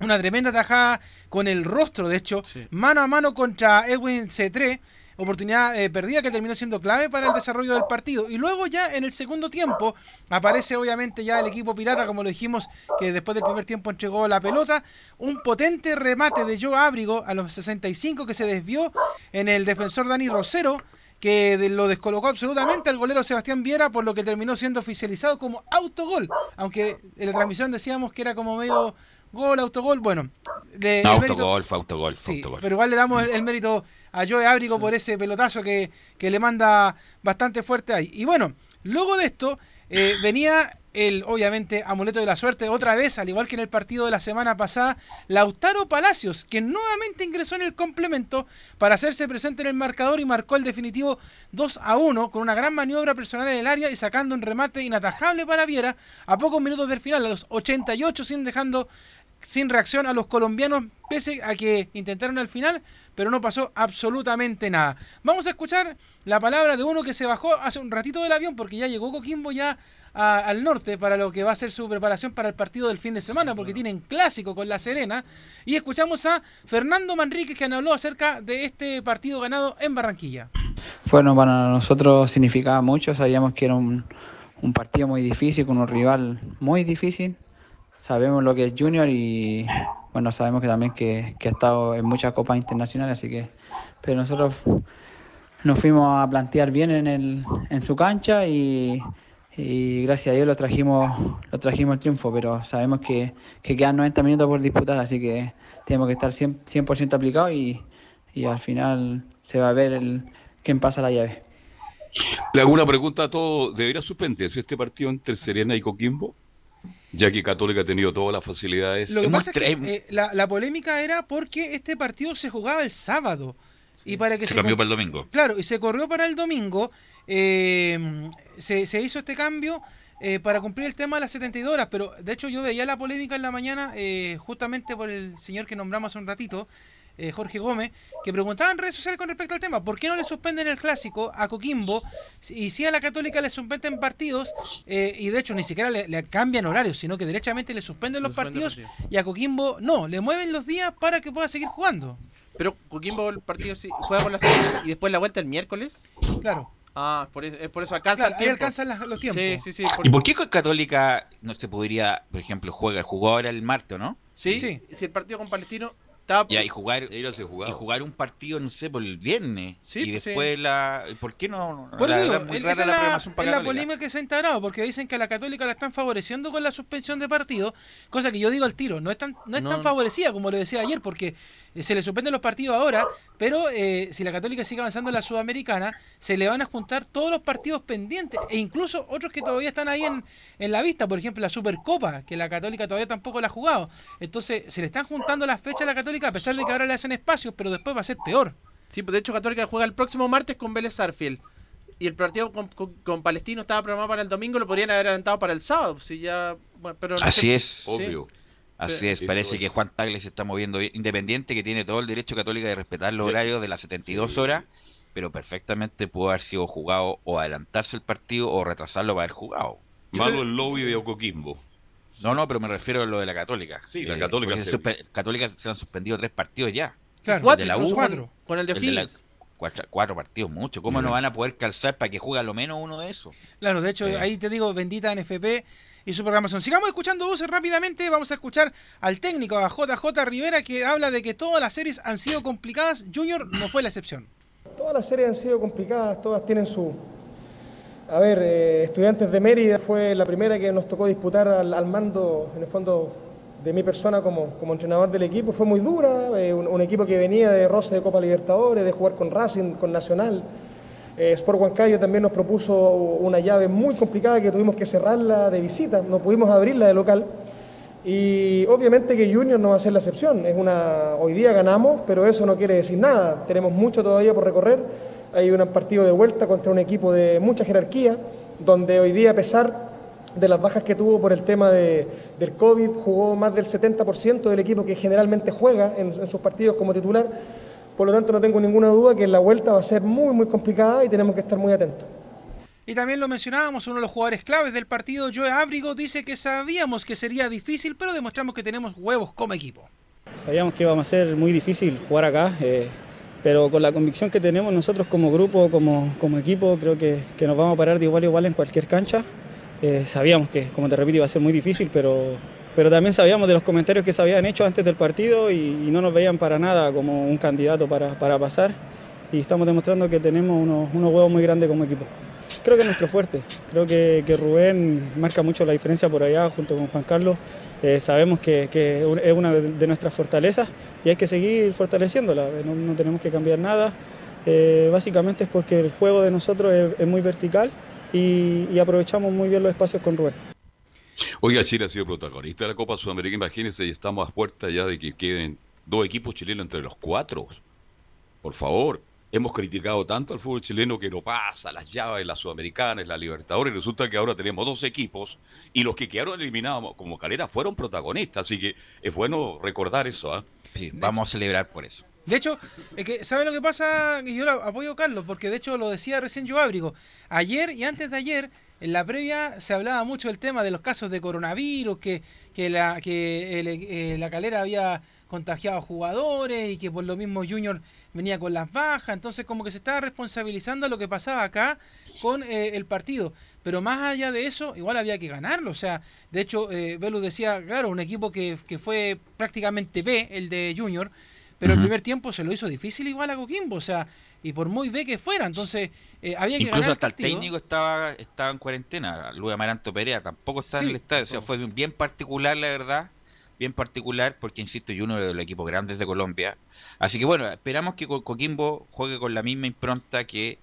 Una tremenda tajada con el rostro, de hecho, mano a mano contra Edwin C3. Oportunidad eh, perdida que terminó siendo clave para el desarrollo del partido. Y luego ya en el segundo tiempo aparece obviamente ya el equipo pirata, como lo dijimos, que después del primer tiempo entregó la pelota. Un potente remate de Joe Ábrigo a los 65 que se desvió en el defensor Dani Rosero que lo descolocó absolutamente al golero Sebastián Viera, por lo que terminó siendo oficializado como autogol. Aunque en la transmisión decíamos que era como medio Gol, autogol, bueno. autogol, fue autogol, sí, Pero igual le damos el, mérito a Joe Ábrigo por ese pelotazo que, le manda bastante fuerte ahí. Y bueno, luego de esto eh, venía el, obviamente, amuleto de la suerte otra vez, al igual que en el partido de la semana pasada, Lautaro Palacios, que nuevamente ingresó en el complemento para hacerse presente en el marcador y marcó el definitivo 2 a 1 con una gran maniobra personal en el área y sacando un remate inatajable para Viera a pocos minutos del final, a los 88, sin dejando sin reacción a los colombianos, pese a que intentaron al final, pero no pasó absolutamente nada. Vamos a escuchar la palabra de uno que se bajó hace un ratito del avión, porque ya llegó Coquimbo ya al norte para lo que va a ser su preparación para el partido del fin de semana, porque tienen clásico con La Serena. Y escuchamos a Fernando Manrique, que nos habló acerca de este partido ganado en Barranquilla. Bueno, para nosotros significaba mucho, sabíamos que era un, un partido muy difícil, con un rival muy difícil sabemos lo que es Junior y bueno, sabemos que también que, ha estado en muchas copas internacionales, así que, pero nosotros nos fuimos a plantear bien en, el, en su cancha y, gracias a Dios lo trajimos, lo trajimos el triunfo, pero sabemos que, quedan 90 minutos por disputar, así que tenemos que estar 100%, 100 aplicados y, al final se va a ver el, quién pasa la llave. Le hago una pregunta a todos. ¿Debería suspenderse este partido entre Serena y Coquimbo? Ya que Católica ha tenido todas las facilidades. Lo que pasa es que eh, la, polémica era porque este partido se jugaba el sábado. Y para que se, cambió para el domingo. Claro, y se corrió para el domingo. Eh, se, se, hizo este cambio eh, para cumplir el tema de las 72 horas. Pero de hecho, yo veía la polémica en la mañana, justamente por el señor que nombramos hace un ratito, eh, Jorge Gómez, que preguntaba en redes sociales con respecto al tema, ¿por qué no le suspenden el clásico a Coquimbo y si a la Católica le suspenden partidos eh, y de hecho ni siquiera le, cambian horarios, sino que derechamente le suspenden los partidos y a Coquimbo no, le mueven los días para que pueda seguir jugando? Pero Coquimbo el partido sí, juega con la Serena y después la vuelta el miércoles. Claro. Ah, por eso, es por eso alcanza el tiempo. alcanzan los tiempos. Sí, sí, sí. ¿Y por qué con Católica no se podría, por ejemplo, juega, jugó ahora el martes, ¿no? Sí, sí. Si el partido con Palestino y jugar, y jugar un partido, no sé, por el viernes. y pues después la. ¿Por qué no? Por la, digo, esa la, es la polémica que se ha integrado, porque dicen que a la Católica la están favoreciendo con la suspensión de partido, cosa que yo digo al tiro, no es tan, no es tan favorecida como lo decía ayer, porque eh, se le suspenden los partidos ahora, pero eh, si la Católica sigue avanzando en la Sudamericana, se le van a juntar todos los partidos pendientes, e incluso otros que todavía están ahí en, en la vista, por ejemplo la Supercopa, que la Católica todavía tampoco la ha jugado. Entonces, se le están juntando las fechas a la Católica a pesar de que ahora le hacen espacios, pero después va a ser peor. Sí, pues de hecho Católica juega el próximo martes con Vélez Sarfield. Y el partido con, Palestino estaba programado para el domingo, lo podrían haber adelantado para el sábado. Si ya, pero Así es, obvio. Así es, parece que Juan Tagle se está moviendo independiente, que tiene todo el derecho católico de respetar los horarios de las 72 horas, pero perfectamente pudo haber sido jugado o adelantarse el partido o retrasarlo para haber jugado. Malo el lobby de Ocoquimbo. No, no, pero me refiero a lo de la Católica. Sí, la eh, Católica. Se... Católica se han suspendido tres partidos ya. Claro, cuatro, la U, cuatro. Con el de O'Higgins. Cuatro, partidos, mucho. ¿Cómo no van a poder calzar para que juegue a lo menos uno de esos? Claro, de hecho, ahí te digo, bendita NFP y su programación. Sigamos escuchando voces rápidamente. Vamos a escuchar al técnico, a JJ Rivera, que habla de que todas las series han sido complicadas. Junior no fue la excepción. Todas las series han sido complicadas, todas tienen su, a ver, eh, Estudiantes de Mérida fue la primera que nos tocó disputar al, mando, en el fondo, de mi persona como, como entrenador del equipo. Fue muy dura, eh, un, equipo que venía de roce de Copa Libertadores, de jugar con Racing, con Nacional. Eh, Sport Huancayo también nos propuso una llave muy complicada que tuvimos que cerrarla de visita, no pudimos abrirla de local. Y obviamente que Junior no va a ser la excepción. Es una, hoy día ganamos, pero eso no quiere decir nada. Tenemos mucho todavía por recorrer hay un partido de vuelta contra un equipo de mucha jerarquía, donde hoy día, a pesar de las bajas que tuvo por el tema de, del COVID, jugó más del 70% del equipo que generalmente juega en, sus partidos como titular. Por lo tanto, no tengo ninguna duda que la vuelta va a ser muy, muy complicada y tenemos que estar muy atentos. Y también lo mencionábamos, uno de los jugadores claves del partido, Joe Abrigo, dice que sabíamos que sería difícil, pero demostramos que tenemos huevos como equipo. Sabíamos que íbamos a ser muy difícil jugar acá. Eh, pero con la convicción que tenemos nosotros como grupo, como, como equipo, creo que, que, nos vamos a parar de igual a igual en cualquier cancha. Eh, sabíamos que, como te repito, iba a ser muy difícil, pero, pero también sabíamos de los comentarios que se habían hecho antes del partido y, no nos veían para nada como un candidato para, para pasar. Y estamos demostrando que tenemos unos, unos huevos muy grandes como equipo. Creo que es nuestro fuerte. Creo que, que Rubén marca mucho la diferencia por allá junto con Juan Carlos. Eh, sabemos que, es una de nuestras fortalezas y hay que seguir fortaleciéndola, no, tenemos que cambiar nada. Eh, básicamente es porque el juego de nosotros es, muy vertical y, aprovechamos muy bien los espacios con Rubén. Oiga, Chile ha sido protagonista de la Copa Sudamericana, imagínense, y estamos a puerta ya de que queden dos equipos chilenos entre los cuatro. Por favor, hemos criticado tanto al fútbol chileno que no pasa las llaves, las sudamericanas, la Libertadores, y resulta que ahora tenemos dos equipos y los que quedaron eliminados como Calera fueron protagonistas, así que es bueno recordar eso. ¿ah? Sí, vamos a celebrar por eso. De hecho, es que, ¿sabe lo que pasa? Que yo apoyo a Carlos, porque de hecho lo decía recién yo Abrigo. Ayer y antes de ayer, en la previa se hablaba mucho del tema de los casos de coronavirus, que, que, la, que eh, la calera había contagiado a jugadores y que por lo mismo Junior venía con las bajas, entonces como que se estaba responsabilizando lo que pasaba acá con eh, el partido. Pero más allá de eso, igual había que ganarlo. O sea, de hecho, eh, decía, claro, un equipo que, fue prácticamente B, el de Junior, pero el primer tiempo se lo hizo difícil igual a Coquimbo. O sea, y por muy B que fuera, entonces eh, había que Incluso hasta el, técnico estaba, estaba en cuarentena, Luis Amaranto Perea tampoco estaba en el estadio. O sea, fue bien particular, la verdad bien particular, porque insisto, yo uno de los equipos grandes de Colombia. Así que bueno, esperamos que Coquimbo juegue con la misma impronta que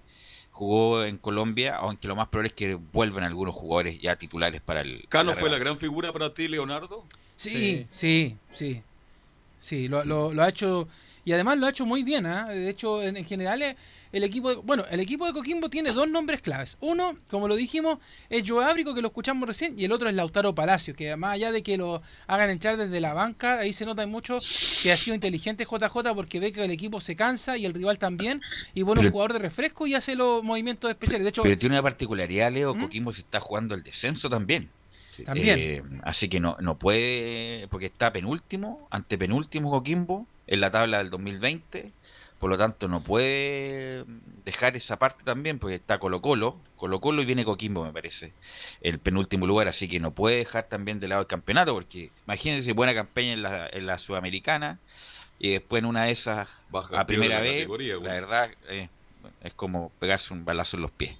jugó en Colombia, aunque lo más probable es que vuelvan algunos jugadores ya titulares para el. ¿Cano fue la gran figura para ti, Leonardo? Sí, sí, sí. Sí, lo, lo, ha hecho. Y además lo ha hecho muy bien, ¿ah? De hecho, en, en general el equipo de, bueno, el equipo de Coquimbo tiene dos nombres claves. Uno, como lo dijimos, es Joe Ábrico, que lo escuchamos recién, y el otro es Lautaro Palacio, que más allá de que lo hagan entrar desde la banca, ahí se nota mucho que ha sido inteligente JJ porque ve que el equipo se cansa y el rival también, y bueno, un jugador de refresco y hace los movimientos especiales. De hecho, pero tiene una particularidad, Leo, ¿Mm? Coquimbo se está jugando el descenso también. También. Eh, así que no, no puede, porque está penúltimo, antepenúltimo Coquimbo en la tabla del 2020. Por lo tanto, no puede dejar esa parte también, porque está Colo Colo, Colo Colo y viene Coquimbo, me parece, el penúltimo lugar, así que no puede dejar también de lado el campeonato, porque imagínense buena campaña en la, en la Sudamericana y después en una de esas a primera vez, la verdad, eh, es como pegarse un balazo en los pies.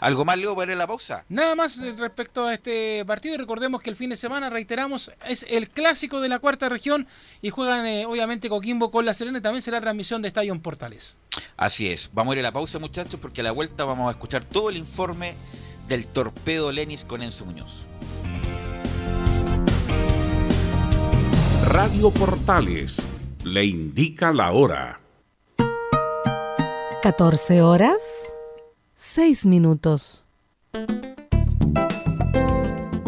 ¿Algo más, Leo, para ir a la pausa? Nada más eh, respecto a este partido. Y recordemos que el fin de semana, reiteramos, es el clásico de la cuarta región y juegan eh, obviamente Coquimbo con La Serena. También será transmisión de Estadio Portales. Así es. Vamos a ir a la pausa, muchachos, porque a la vuelta vamos a escuchar todo el informe del torpedo Lenis con Enzo Muñoz. Radio Portales le indica la hora. 14 horas, 6 minutos.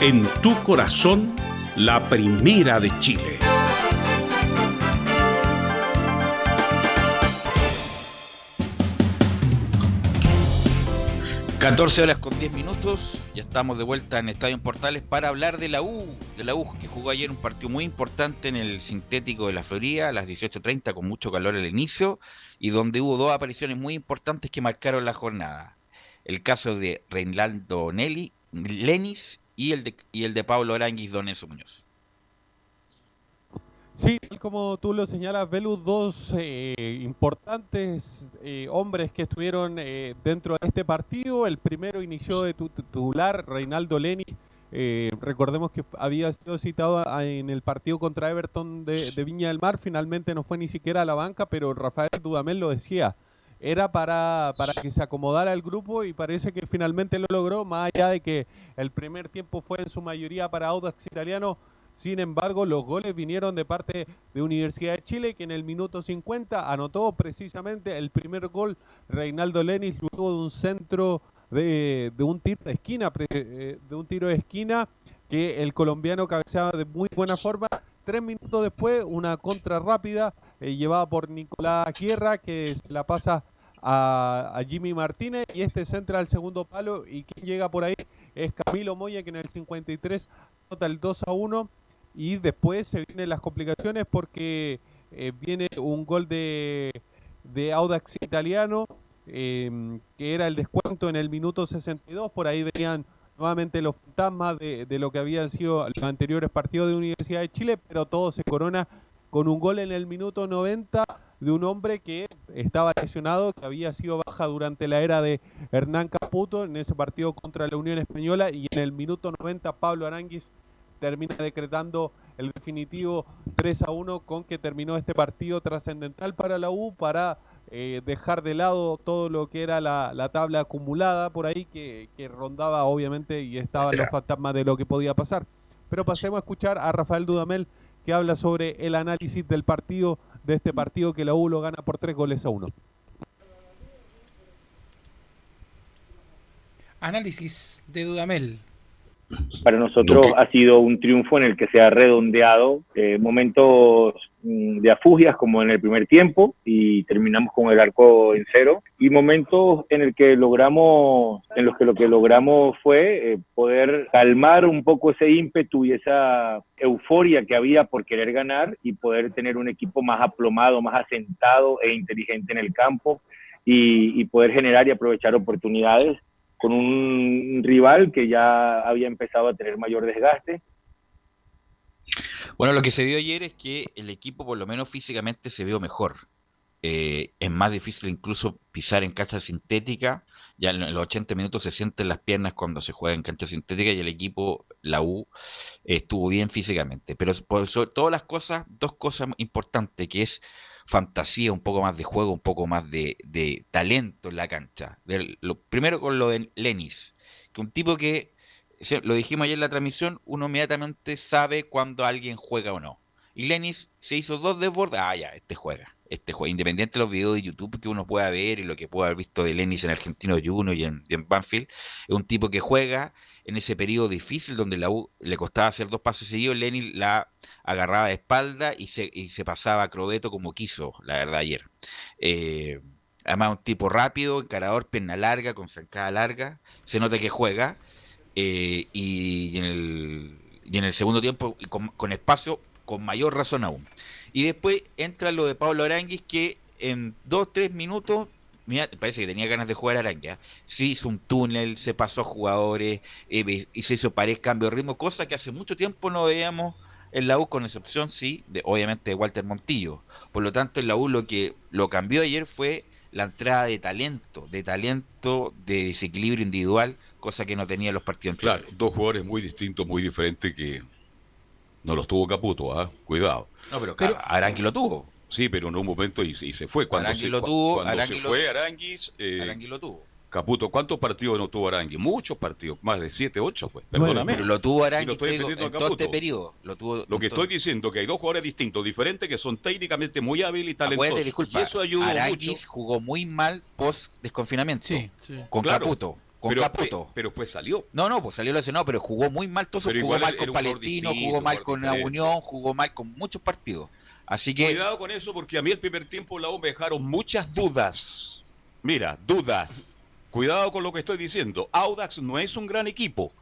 en tu corazón, la primera de Chile. ...14 horas con 10 minutos... ...ya estamos de vuelta en Estadio Portales... ...para hablar de la U... ...de la U que jugó ayer un partido muy importante... ...en el sintético de la Florida... ...a las 18.30 con mucho calor al inicio... ...y donde hubo dos apariciones muy importantes... ...que marcaron la jornada el caso de Reinaldo Nelly, Lenis y el de, y el de Pablo Aranguis Doneso Muñoz. Sí, como tú lo señalas, Belu, dos eh, importantes eh, hombres que estuvieron eh, dentro de este partido. El primero inició de titular, Reinaldo Leni. recordemos que había sido citado en el partido contra Everton de, de, Viña del Mar. Finalmente no fue ni siquiera a la banca, pero Rafael Dudamel lo decía era para, para que se acomodara el grupo y parece que finalmente lo logró, más allá de que el primer tiempo fue en su mayoría para Audax Italiano, Sin embargo, los goles vinieron de parte de Universidad de Chile, que en el minuto 50 anotó precisamente el primer gol Reinaldo Lenis luego de un centro de, un tiro de esquina, eh, de un tiro de esquina que el colombiano cabeceaba de muy buena forma. Tres minutos después, una contra rápida eh, llevada por Nicolás Guerra, que se la pasa a, Jimmy Martínez y este centra al segundo palo y quien llega por ahí es Camilo Moya que en el 53 nota el 2 a 1 y después se vienen las complicaciones porque eh, viene un gol de, de Audax italiano, em, que era el descuento en el minuto 62, por ahí venían nuevamente los fantasmas de, lo que habían sido los anteriores partidos de Universidad de Chile, pero todo se corona con un gol en el minuto 90 de un hombre que estaba lesionado, que había sido baja durante la era de Hernán Caputo en ese partido contra la Unión Española y en el minuto 90 Pablo Aranguis termina decretando el definitivo 3 a 1 con que terminó este partido trascendental para la U para eh, dejar de lado todo lo que era la, tabla acumulada por ahí que, rondaba obviamente y estaban los fantasmas de lo que podía pasar. Pero pasemos a escuchar a Rafael Dudamel que habla sobre el análisis del partido, de este partido que la U lo gana por tres goles a uno. Análisis de Dudamel. Para nosotros ha sido un triunfo en el que se ha redondeado eh, momentos mm, de afugias como en el primer tiempo y terminamos con el arco en cero y momentos en el que logramos en los que lo que logramos fue eh, poder calmar un poco ese ímpetu y esa euforia que había por querer ganar y poder tener un equipo más aplomado, más asentado e inteligente en el campo y poder generar y aprovechar oportunidades con un rival que ya había empezado a tener mayor desgaste. Bueno, lo que se vio ayer es que el equipo por lo menos físicamente se vio mejor. Eh, es más difícil incluso pisar en cancha sintética. Ya en los 80 minutos se sienten las piernas cuando se juega en cancha sintética y el equipo, la U, estuvo bien físicamente. Pero por sobre todas las cosas, dos cosas importantes, que es fantasía, un poco más de juego, un poco más de, talento en la cancha. lo, primero con lo de Lenis, que un tipo que, lo dijimos ayer en la transmisión, uno inmediatamente sabe cuando alguien juega o no. Y Lenis se hizo dos desbordes, ah, ya, este juega. Este juega, independiente de los videos de YouTube que uno pueda ver y lo que pueda haber visto de Lenis en Argentino Juno y en, y en Banfield, es un tipo que juega, en ese periodo difícil donde la U le costaba hacer dos pasos seguidos, Lenin la agarraba de espalda y se, y se pasaba a Crobeto como quiso, la verdad, ayer. Eh, además, un tipo rápido, encarador, perna larga, con zancada larga, se nota que juega. Eh, y, en el, y en el segundo tiempo, con, con espacio, con mayor razón aún. Y después entra lo de Pablo Aranguis, que en dos, tres minutos mira, parece que tenía ganas de jugar Aranga. Sí hizo un túnel, se pasó a jugadores eh, y se hizo pared, cambio de ritmo, cosa que hace mucho tiempo no veíamos en la U, con excepción, sí, de, obviamente de Walter Montillo. Por lo tanto, en la U lo que lo cambió ayer fue la entrada de talento, de talento, de desequilibrio individual, cosa que no tenía los partidos Claro, dos jugadores muy distintos, muy diferentes que no los tuvo Caputo, ¿ah? Cuidado. No, pero, pero Arangui lo tuvo. Sí, pero en un momento y, se fue. Cuando se, lo tuvo, cuando se fue Aranguis, eh, lo tuvo. Caputo, ¿cuántos partidos no tuvo Aranguis? Muchos partidos, más de 7, 8, pues. Perdóname. pero lo tuvo Aranguis en todo este periodo. Lo, tuvo, lo que estoy diciendo que hay dos jugadores distintos, diferentes, que son técnicamente muy hábiles y talentosos. Disculpa, y eso ayudó Aranguis jugó muy mal post desconfinamiento. Sí, sí. Con Caputo. Con pero, Caputo. Pero pues salió. No, no, pues salió lesionado, pero jugó muy mal. Todo jugó mal con Palestino, jugó mal con la Unión, jugó mal con muchos partidos. Así que. Cuidado con eso, porque a mí el primer tiempo la U me dejaron muchas dudas. Mira, dudas. Cuidado con lo que estoy diciendo. Audax no es un gran equipo,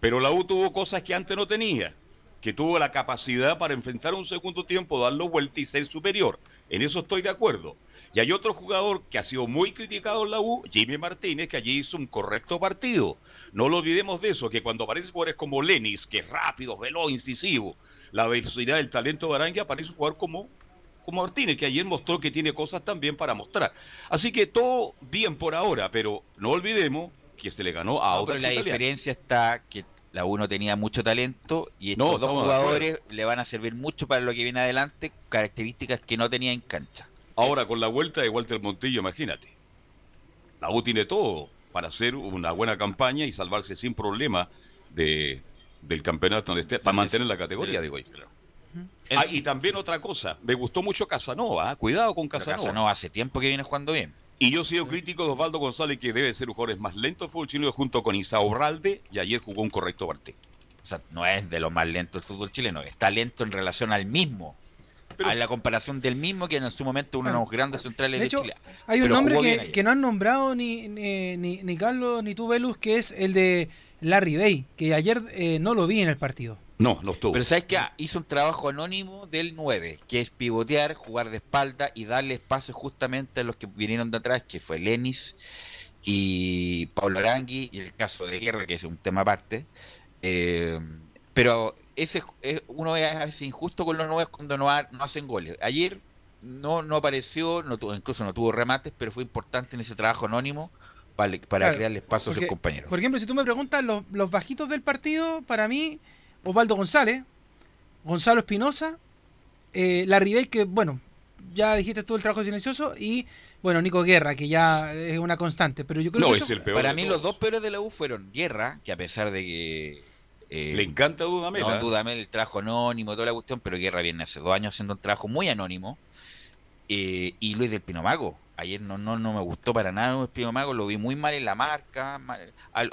pero la U tuvo cosas que antes no tenía. Que tuvo la capacidad para enfrentar un segundo tiempo, darlo vuelta y ser superior. En eso estoy de acuerdo. Y hay otro jugador que ha sido muy criticado en la U, Jimmy Martínez, que allí hizo un correcto partido. No lo olvidemos de eso, que cuando aparece jugadores como Lenis, que es rápido, veloz, incisivo, la velocidad, el talento de Arangui, aparece un jugador como, como Martínez, que ayer mostró que tiene cosas también para mostrar. Así que todo bien por ahora, pero no olvidemos que se le ganó a no, La diferencia está que la uno tenía mucho talento y estos dos jugadores le van a servir mucho para lo que viene adelante, características que no tenía en cancha. Ahora con la vuelta de Walter Montillo, imagínate. La U tiene todo para hacer una buena campaña y salvarse sin problema de, del campeonato donde esté, para mantener la categoría, digo yo. Ah, y también otra cosa, me gustó mucho Casanova, ¿ah? cuidado con Casanova. Casanova hace tiempo que viene jugando bien. Y yo he sido crítico de Osvaldo González, que debe ser un jugador más lento del fútbol chileno, junto con Isao Bralde, y ayer jugó un correcto partido. O sea, no es de lo más lento el fútbol chileno, está lento en relación al mismo. a la comparación del mismo que en su momento uno de los grandes centrales de, Chile. Hay un nombre que, que, no han nombrado ni, ni, ni, Carlos ni tú, Velus, que es el de Larry Bay, que ayer eh, no lo vi en el partido. No, no estuvo. Pero sabes que hizo un trabajo anónimo del 9, que es pivotear, jugar de espalda y darle espacio justamente a los que vinieron de atrás, que fue Lenis y Pablo Arangui, y el caso de Guerra, que es un tema aparte. Eh, pero ese uno es a veces injusto con los nuevos cuando no, hacen goles. Ayer no, no apareció, no tuvo, incluso no tuvo remates, pero fue importante en ese trabajo anónimo para, para crearle espacio a sus compañeros. Por ejemplo, si tú me preguntas los, los bajitos del partido, para mí Osvaldo González, Gonzalo Espinosa, eh, la Ribey, que bueno, ya dijiste tú el trabajo silencioso, y bueno, Nico Guerra, que ya es una constante. Pero yo creo que para mí los dos peores de la U fueron Guerra, que a pesar de que eh, le encanta Dudamel. No, ¿eh? Dudamel el trabajo anónimo, toda la cuestión, pero Guerra viene hace dos años haciendo un trabajo muy anónimo. Eh, y Luis del Pinomago. Ayer no, no, no me gustó para nada Luis Pinomago, lo vi muy mal en la marca.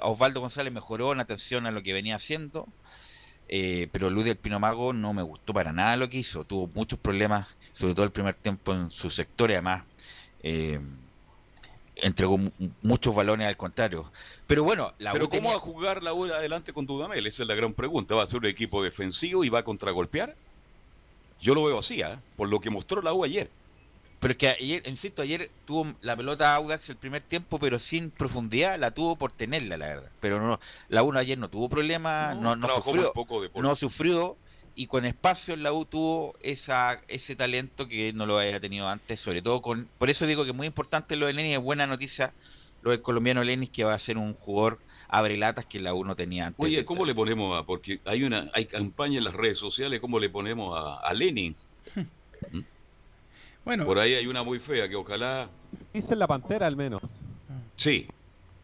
Osvaldo González mejoró en atención a lo que venía haciendo. Eh, pero Luis del Pino Mago no me gustó para nada lo que hizo. Tuvo muchos problemas, sobre todo el primer tiempo en su sector y además eh, entregó muchos balones al contrario. Pero bueno, la Pero ¿cómo va a jugar la U adelante con Dudamel? Esa es la gran pregunta. ¿Va a ser un equipo defensivo y va a contragolpear? Yo lo veo así, ¿eh? por lo que mostró la U ayer. Pero es que ayer, insisto, ayer tuvo la pelota Audax el primer tiempo, pero sin profundidad, la tuvo por tenerla, la verdad. Pero no, la U ayer no tuvo problemas, no, no, sufrió, no sufrió, y con espacio la U tuvo esa, ese talento que no lo había tenido antes, sobre todo con... Por eso digo que es muy importante lo de Lenis, es buena noticia lo del colombiano Lenis, que va a ser un jugador abrelatas que la U no tenía antes. Oye, ¿cómo le ponemos a...? Porque hay una hay campaña en las redes sociales, ¿cómo le ponemos a, a Lenin? ¿Mm? Bueno. Por ahí hay una muy fea que ojalá. Dice la pantera al menos. Sí,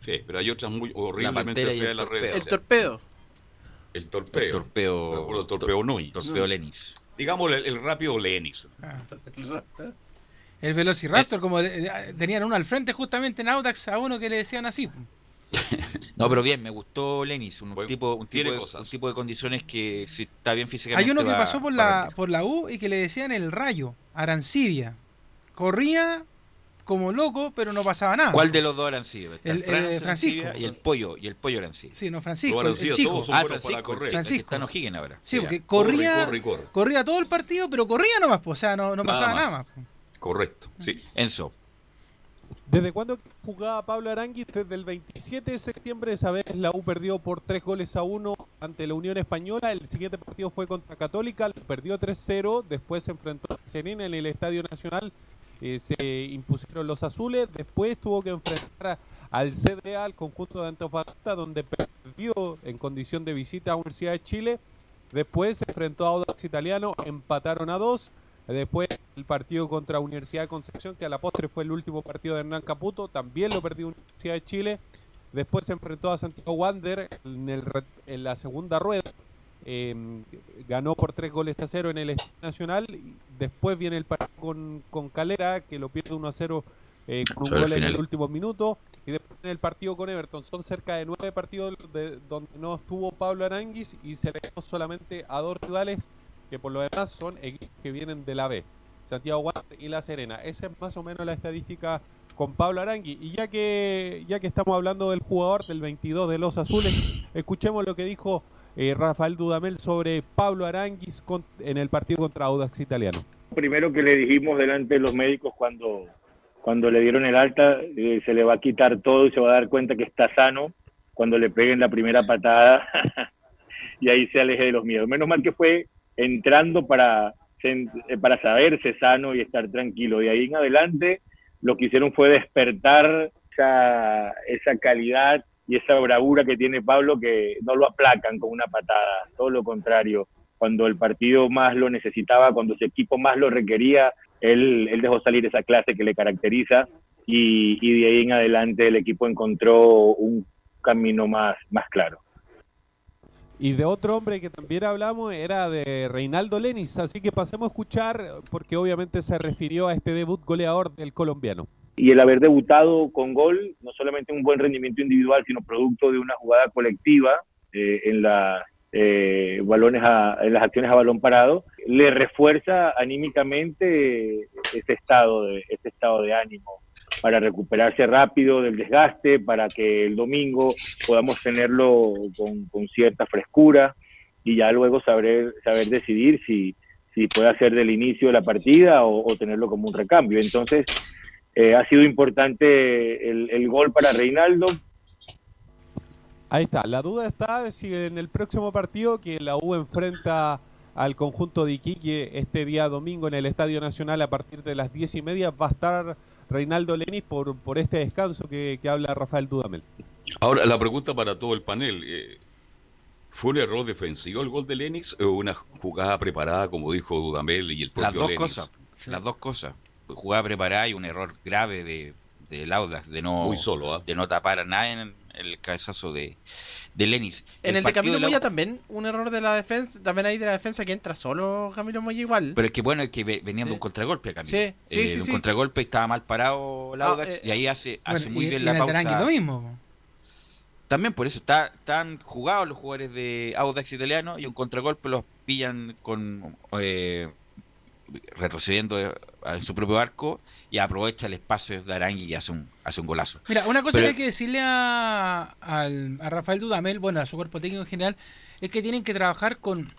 sí, pero hay otras muy horriblemente feas en las redes. El torpedo. El torpeo. El torpeo. El torpeo Nui. Torpeo Lenis. Digamos el, rápido Lenis. Ah. El Velociraptor, como tenían uno al frente justamente en Audax a uno que le decían así. no, pero bien, me gustó Lenis, un, tipo, un, tipo de, un tipo de condiciones que si está bien físicamente. Hay uno que pasó por la, por la U y que le decían el rayo, Arancibia. Corría como loco, pero no pasaba nada. ¿Cuál de los dos Arancibia? El, eh, Francisco. Y el pollo, y el pollo Arancibia. Sí, no, Francisco, el, chico. Ah, Francisco, Francisco. Está en ahora. Sí, porque corría, corría todo el partido, pero corría nomás, pues, o sea, no, no pasaba nada más. Correcto, sí. Enzo. ¿Desde cuándo jugaba Pablo Aranguis? Desde el 27 de septiembre, esa vez la U perdió por 3 goles a 1 ante la Unión Española. El siguiente partido fue contra Católica, perdió 3-0. Después se enfrentó a Serena en el Estadio Nacional. Eh, se impusieron los azules. Después tuvo que enfrentar al CDA, al conjunto de Antofagasta, donde perdió en condición de visita a Universidad de Chile. Después se enfrentó a Audax Italiano, empataron a 2. Después el partido contra Universidad de Concepción, que a la postre fue el último partido de Hernán Caputo, también lo perdió Universidad de Chile. Después se enfrentó a Santiago Wander en, el, en la segunda rueda. Em, ganó por tres goles a cero en el Estadio Nacional. Después viene el partido con, con Calera, que lo pierde 1 a 0 eh, con un gol en el último minuto. Y después en el partido con Everton. Son cerca de nueve partidos de, donde no estuvo Pablo Aranguis y se solamente a dos rivales que por lo demás son equipos que vienen de la B, Santiago Wander y La Serena. Esa es más o menos la estadística con Pablo Arangui. Y ya que, ya que estamos hablando del jugador del 22 de los Azules, escuchemos lo que dijo eh, Rafael Dudamel sobre Pablo Aranguis en el partido contra Audax Italiano. Primero que le dijimos delante de los médicos cuando, cuando le dieron el alta, eh, se le va a quitar todo y se va a dar cuenta que está sano cuando le peguen la primera patada y ahí se aleje de los miedos. Menos mal que fue entrando para, para saberse sano y estar tranquilo. De ahí en adelante lo que hicieron fue despertar esa, esa calidad y esa bravura que tiene Pablo que no lo aplacan con una patada, todo lo contrario. Cuando el partido más lo necesitaba, cuando su equipo más lo requería, él, él dejó salir esa clase que le caracteriza y, y de ahí en adelante el equipo encontró un camino más, más claro. Y de otro hombre que también hablamos era de Reinaldo Lenis, así que pasemos a escuchar, porque obviamente se refirió a este debut goleador del colombiano. Y el haber debutado con gol, no solamente un buen rendimiento individual, sino producto de una jugada colectiva eh, en, la, eh, balones en las acciones a balón parado, le refuerza anímicamente ese estado de, ese estado de ánimo para recuperarse rápido del desgaste, para que el domingo podamos tenerlo con, cierta frescura y ya luego saber, saber decidir si, si puede hacer del inicio de la partida o, tenerlo como un recambio. Entonces, eh, ha sido importante el, el, gol para Reinaldo. Ahí está, la duda está si en el próximo partido que la U enfrenta al conjunto de Iquique este día domingo en el Estadio Nacional a partir de las diez y media va a estar Reinaldo Lenis por, por este descanso que, habla Rafael Dudamel. Ahora, la pregunta para todo el panel. Eh, ¿Fue un error defensivo el gol de Lenis o una jugada preparada, como dijo Dudamel y el propio Las dos cosas. Las dos cosas. Jugada preparada y un error grave de, de Laudas, de no, Muy solo, ¿ah? de no tapar a nadie en el cabezazo de, de Lenis. En el, de Camilo Moya también, un error de la defensa, también hay de la defensa que entra solo Camilo Moya igual. Pero es que bueno, es que venían de un contragolpe acá. Sí, sí, eh, sí, Un contragolpe estaba mal parado Laudax ah, eh, y ahí hace, hace muy bien la pausa. lo mismo. También por eso está, están jugados los jugadores de Audax italiano y un contragolpe los pillan con eh, retrocediendo en su propio arco y aprovecha el espacio de Arangui y hace un, hace un golazo. Mira, una cosa que hay que decirle a, a, Rafael Dudamel, bueno, a su cuerpo técnico en general, es que tienen que trabajar con,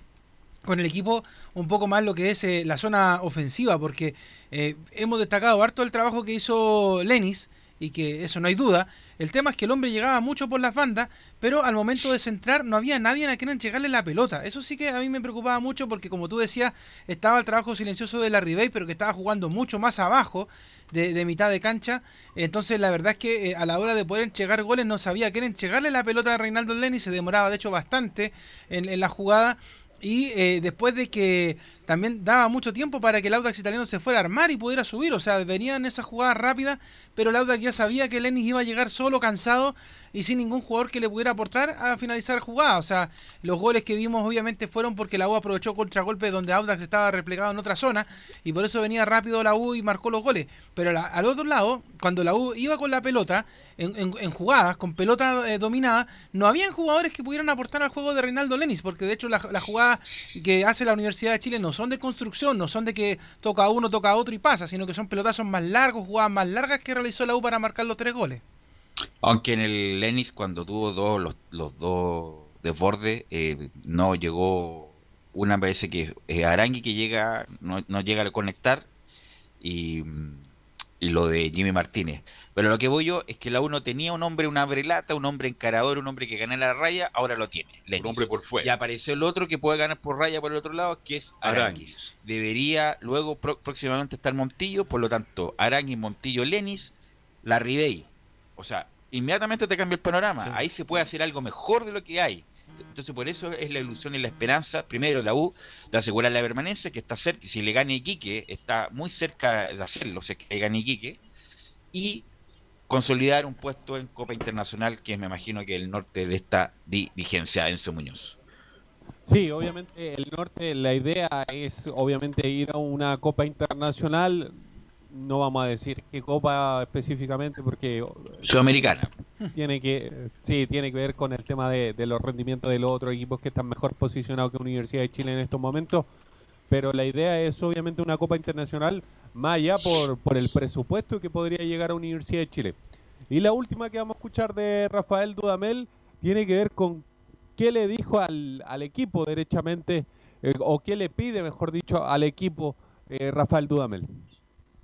con el equipo un poco más lo que es eh, la zona ofensiva, porque eh, hemos destacado harto el trabajo que hizo Lenis, y que eso no hay duda. El tema es que el hombre llegaba mucho por las bandas, pero al momento de centrar no había nadie a quien entregarle la pelota. Eso sí que a mí me preocupaba mucho porque, como tú decías, estaba el trabajo silencioso de la Ribey, pero que estaba jugando mucho más abajo de, mitad de cancha. Entonces, la verdad es que eh, a la hora de poder entregar goles no sabía a quién entregarle la pelota a Reinaldo Lenny. Se demoraba, de hecho, bastante en, en la jugada. Y eh, después de que también daba mucho tiempo para que el Audax italiano se fuera a armar y pudiera subir, o sea, venían esas jugadas rápidas, pero el Audax ya sabía que Lenis iba a llegar solo, cansado y sin ningún jugador que le pudiera aportar a finalizar jugada. O sea, los goles que vimos obviamente fueron porque la U aprovechó contragolpe donde Audax estaba replegado en otra zona y por eso venía rápido la U y marcó los goles. Pero al otro lado, cuando la U iba con la pelota, en, jugadas, con pelota eh, dominada, no habían jugadores que pudieran aportar al juego de Reinaldo Lenis, porque de hecho la, la jugada que hace la Universidad de Chile no son de construcción, no son de que toca uno, toca otro y pasa, sino que son pelotazos más largos, jugadas más largas que realizó la U para marcar los tres goles. Aunque en el Lenis cuando tuvo dos, los, dos desbordes, eh, no llegó una vez que es Arangui que llega, no, no llega a conectar y, y lo de Jimmy Martínez. Pero lo que voy yo es que la uno tenía un hombre, una brelata, un hombre encarador, un hombre que gana la raya, ahora lo tiene. Un hombre por fuera. Y apareció el otro que puede ganar por raya por el otro lado, que es Aranguis. Debería luego próximamente estar Montillo, por lo tanto, Aranguis, Montillo, Lenis, la Ribey. O sea, inmediatamente te cambia el panorama. Ahí se puede hacer algo mejor de lo que hay. Entonces, por eso es la ilusión y la esperanza, primero la U, de asegurar la permanencia, que está cerca, si le gana Iquique, está muy cerca de hacerlo, si es que le gana Iquique, y consolidar un puesto en Copa Internacional, que me imagino que el norte de esta dirigencia, Enzo Muñoz. Sí, obviamente el norte, la idea es obviamente ir a una Copa Internacional, no vamos a decir qué Copa específicamente porque... Sudamericana. Tiene que, sí, tiene que ver con el tema de, de los rendimientos de los otros equipos que están mejor posicionados que Universidad de Chile en estos momentos, pero la idea es obviamente una Copa Internacional más allá por, por el presupuesto que podría llegar a Universidad de Chile. Y la última que vamos a escuchar de Rafael Dudamel tiene que ver con qué le dijo al, al equipo derechamente, eh, o qué le pide, mejor dicho, al equipo eh, Rafael Dudamel.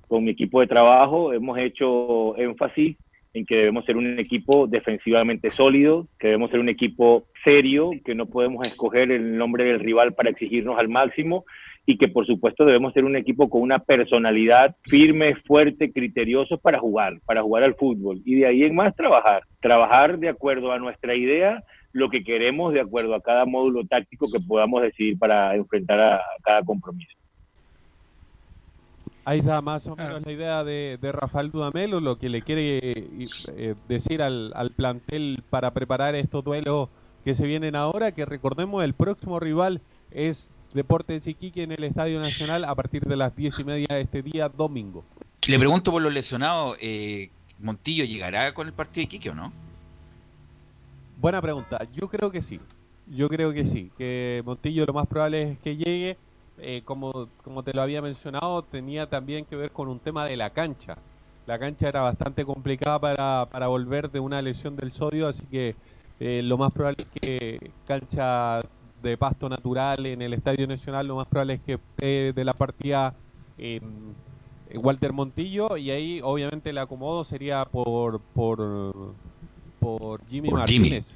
Con mi equipo de trabajo hemos hecho énfasis en que debemos ser un equipo defensivamente sólido, que debemos ser un equipo serio, que no podemos escoger el nombre del rival para exigirnos al máximo y que por supuesto debemos ser un equipo con una personalidad firme, fuerte, criterioso para jugar, para jugar al fútbol. Y de ahí en más trabajar, trabajar de acuerdo a nuestra idea, lo que queremos de acuerdo a cada módulo táctico que podamos decidir para enfrentar a, cada compromiso. Ahí está más o menos la idea de, Rafael Dudamel o lo que le quiere eh, decir al, al plantel para preparar estos duelos que se vienen ahora, que recordemos el próximo rival es Deportes Iquique en el Estadio Nacional a partir de las diez y media de este día domingo. Le pregunto por los lesionados, eh, ¿Montillo llegará con el partido de Iquique o no? Buena pregunta, yo creo que sí, yo creo que sí, que Montillo lo más probable es que llegue, eh, como, como te lo había mencionado, tenía también que ver con un tema de la cancha. La cancha era bastante complicada para, para volver de una lesión del sodio, así que eh, lo más probable es que cancha de pasto natural en el Estadio Nacional, lo más probable es que esté de la partida Walter Montillo y ahí obviamente el acomodo sería por por, por Jimmy Martínez.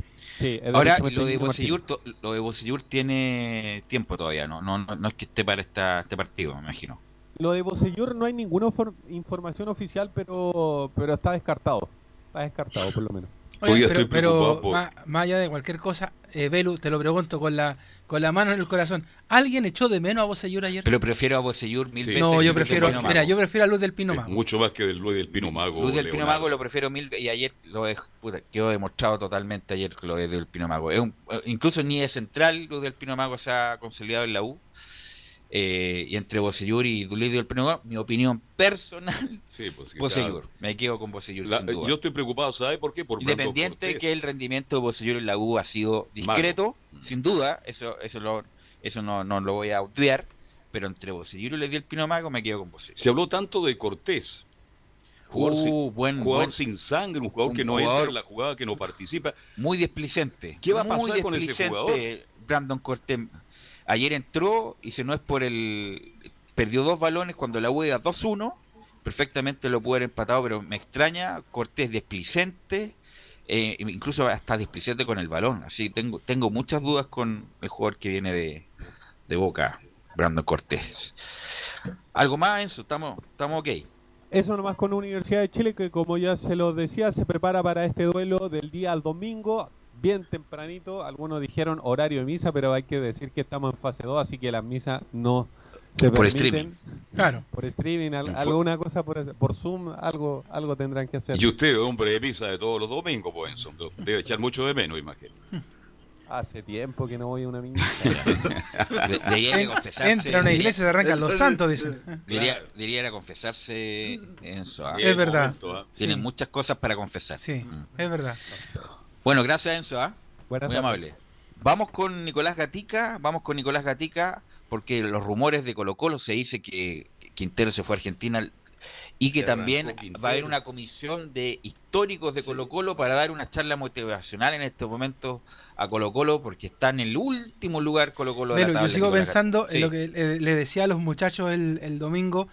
Ahora lo de, Bocellur, lo de tiene tiempo todavía, ¿no? No, no, es que esté para esta, este partido, me imagino. Lo de Bocellur no hay ninguna información oficial, pero pero está descartado. Está descartado por lo menos. Oye, pero, más, allá de cualquier cosa, eh, Belu, te lo pregunto con la con la mano en el corazón. ¿Alguien echó de menos a Bocellur ayer? Pero prefiero a Bocellur mil veces. No, yo prefiero, mira, yo prefiero a Luz del Pino Mago. mucho más que del Luz del Pino Mago. Luz del Pino Mago lo prefiero mil veces. Y ayer lo he, puta, quedó demostrado totalmente ayer que lo de del Pino Mago. Es un, incluso ni de central Luz del Pino Mago se ha consolidado en la U. Eh, y entre Bocellur y Dulid del Pino mi opinión personal, sí, pues, Me quedo con Bocellur. Yo estoy preocupado, ¿sabe por qué? Por Independiente que el rendimiento de Bocellur en la U ha sido discreto, mm. sin duda, eso eso lo, eso no, no lo voy a odiar, pero entre Bocellur y di el Pino Mago me quedo con Bocellur. Se habló tanto de Cortés. Jugador, uh, sin, buen, jugador sin sangre, un jugador que no entra en la jugada, que no participa. Muy displicente. ¿Qué va a pasar con ese jugador? Brandon Cortés Ayer entró y si no es por el... Perdió dos balones cuando la U 2-1. Perfectamente lo pudo haber empatado, pero me extraña. Cortés displicente. Eh, incluso hasta displicente con el balón. Así tengo, tengo muchas dudas con el jugador que viene de, de Boca, Brandon Cortés. ¿Algo más, Enzo? ¿Estamos, estamos ok? Eso nomás con Universidad de Chile, que como ya se lo decía, se prepara para este duelo del día al domingo bien tempranito. Algunos dijeron horario de misa, pero hay que decir que estamos en fase 2, así que las misas no se por streaming. Claro. Por streaming, alguna cosa por, por, Zoom, algo algo tendrán que hacer. Y usted, hombre de misa de todos los domingos, pues, debe echar mucho de menos, imagino. Hace tiempo que no voy a una misa. Entra a una iglesia y se arrancan los santos, dicen. Diría, diría confesarse en su Es verdad. Tienen muchas cosas para confesar. Sí, mm. es verdad. Bueno, gracias Enzo, ¿ah? muy amable. Vamos con Nicolás Gatica, vamos con Nicolás Gatica, porque los rumores de Colo Colo se dice que Quintero se fue a Argentina y que también va a haber una comisión de históricos de Colo Colo para dar una charla motivacional en este momento a Colo Colo porque está en el último lugar Colo Colo. de yo sigo pensando en lo que le decía a los muchachos el, domingo,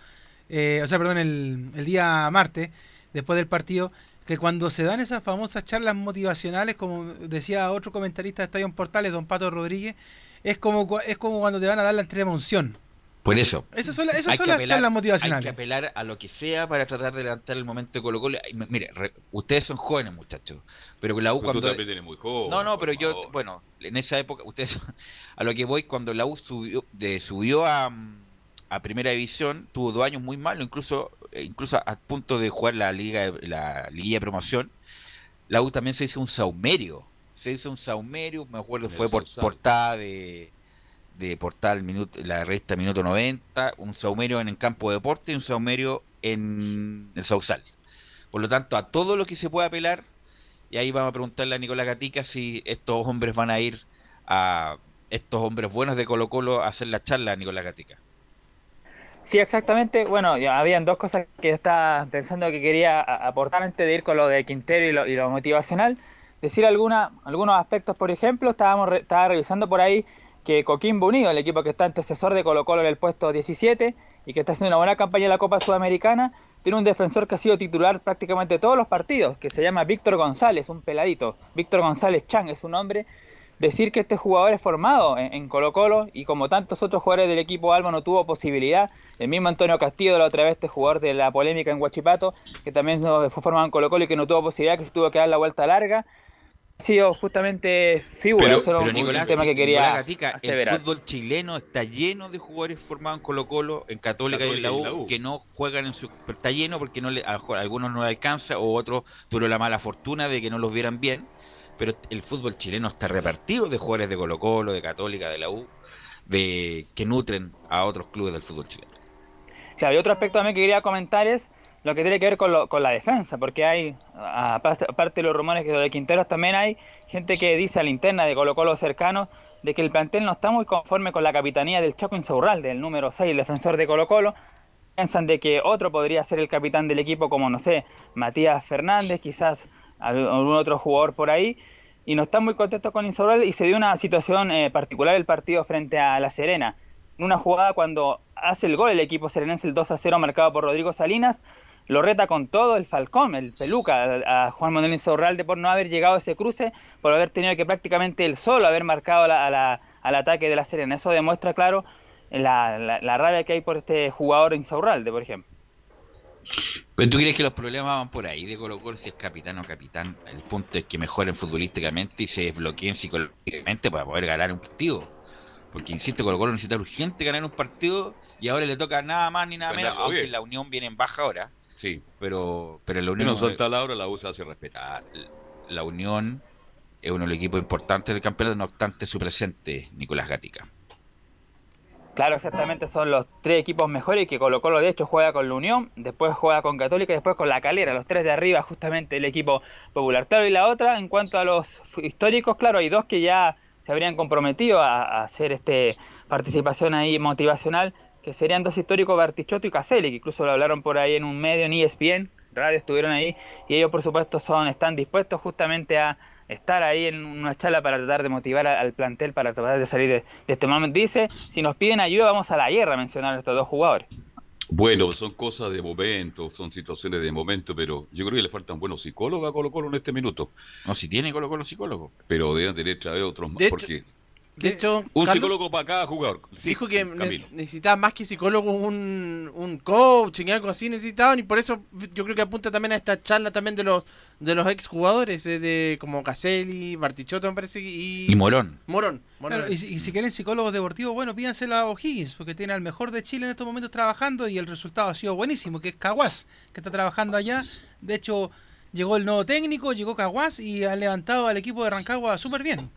eh, o sea, perdón, el, el día martes, después del partido, que cuando se dan esas famosas charlas motivacionales, como decía otro comentarista de Estadio Portales, don Pato Rodríguez, es como, es como cuando te van a dar la entrega unción. Por eso. Esas son, esas son las charlas motivacionales. Hay que apelar a lo que sea para tratar de levantar el momento de Colo Colo. Mire, ustedes son jóvenes, muchachos. Pero la U cuando. Tú también muy joven. No, no, pero yo, bueno, en esa época, ustedes. A lo que voy, cuando la U subió, de, subió a, a Primera División, tuvo dos años muy malos, incluso incluso a punto de jugar la liga la liguilla de promoción, la U también se hizo un saumerio. Se hizo un saumerio, me acuerdo, fue por portada de, de portal minuto, la revista Minuto 90, un saumerio en el campo de deporte y un saumerio en el Sausal. Por lo tanto, a todo lo que se pueda apelar, y ahí vamos a preguntarle a Nicolás Gatica si estos hombres van a ir a estos hombres buenos de Colo Colo a hacer la charla a Nicolás Gatica. Sí, exactamente. Bueno, ya habían dos cosas que yo estaba pensando que quería aportar antes de ir con lo de Quintero y lo, y lo motivacional. Decir alguna, algunos aspectos, por ejemplo, estábamos estaba revisando por ahí que Coquimbo Unido, el equipo que está antecesor de Colo Colo en el puesto 17 y que está haciendo una buena campaña en la Copa Sudamericana, tiene un defensor que ha sido titular prácticamente todos los partidos, que se llama Víctor González, un peladito. Víctor González Chang es su nombre decir que este jugador es formado en, Colo Colo y como tantos otros jugadores del equipo Alba no tuvo posibilidad, el mismo Antonio Castillo la otra vez, este jugador de la polémica en Huachipato, que también fue formado en Colo Colo y que no tuvo posibilidad, que se tuvo que dar la vuelta larga, ha sido justamente figura, pero, eso un tema que quería Gatica, El fútbol chileno está lleno de jugadores formados en Colo Colo, en Católica, y en la U, que no juegan en su... está lleno porque no le, a, algunos no le alcanza o otros tuvieron la mala fortuna de que no los vieran bien pero el fútbol chileno está repartido de jugadores de Colo Colo, de Católica, de la U, de que nutren a otros clubes del fútbol chileno. Claro, y otro aspecto también que quería comentar es lo que tiene que ver con, la defensa, porque hay, aparte de los rumores que de Quinteros, también hay gente que dice a la interna de Colo Colo cercano de que el plantel no está muy conforme con la capitanía del Chaco Insaurralde, del número 6, el defensor de Colo Colo. Piensan de que otro podría ser el capitán del equipo, como no sé, Matías Fernández, quizás algún otro jugador por ahí. Y no están muy contentos con Insaurralde y se dio una situación eh, particular el partido frente a La Serena. En una jugada cuando hace el gol el equipo serenense, el 2 a 0 marcado por Rodrigo Salinas, lo reta con todo el Falcón, el Peluca, a Juan Manuel Insaurralde por no haber llegado a ese cruce, por haber tenido que prácticamente él solo haber marcado al ataque de la Serena. Eso demuestra, claro, la, rabia que hay por este jugador Insaurralde, por ejemplo. ¿Pero tú crees que los problemas van por ahí de Colo Colo si es capitán o capitán? El punto es que mejoren futbolísticamente y se desbloqueen psicológicamente para poder ganar un partido. Porque, insisto, Colo Colo necesita urgente ganar un partido y ahora le toca nada más ni nada menos, aunque la Unión viene en baja ahora. Sí. Pero, pero la Unión. No solta la hora, la USA hace respetar. La Unión es uno de los equipos importantes del campeonato, no obstante su presente, Nicolás Gatica. Claro, exactamente, son los tres equipos mejores que Colo Colo de hecho juega con la Unión, después juega con Católica y después con la Calera, los tres de arriba justamente el equipo popular. Claro, y la otra, en cuanto a los históricos, claro, hay dos que ya se habrían comprometido a, hacer este participación ahí motivacional, que serían dos históricos, Bartichotto y Caselli, que incluso lo hablaron por ahí en un medio, en ESPN, radio estuvieron ahí, y ellos por supuesto son, están dispuestos justamente a estar ahí en una charla para tratar de motivar al, plantel para tratar de salir de, este momento. Dice, si nos piden ayuda vamos a la guerra, mencionaron estos dos jugadores. Bueno, son cosas de momento, son situaciones de momento, pero yo creo que le faltan buenos psicólogos a Colo Colo en este minuto. No, si tiene Colo Colo psicólogo. Pero deben tener traer otros más, porque de hecho, un psicólogo para cada jugador. dijo que necesitaba más que psicólogo un, un coaching, algo así necesitaban y por eso yo creo que apunta también a esta charla también de los de los ex jugadores eh, de como Caselli, Bartichotto me parece y, y Morón. Morón. y, si, quieren psicólogos deportivos, bueno, pídanselo a O'Higgins porque tiene al mejor de Chile en estos momentos trabajando y el resultado ha sido buenísimo, que es Caguas, que está trabajando allá. De hecho, llegó el nuevo técnico, llegó Caguas y ha levantado al equipo de Rancagua súper bien.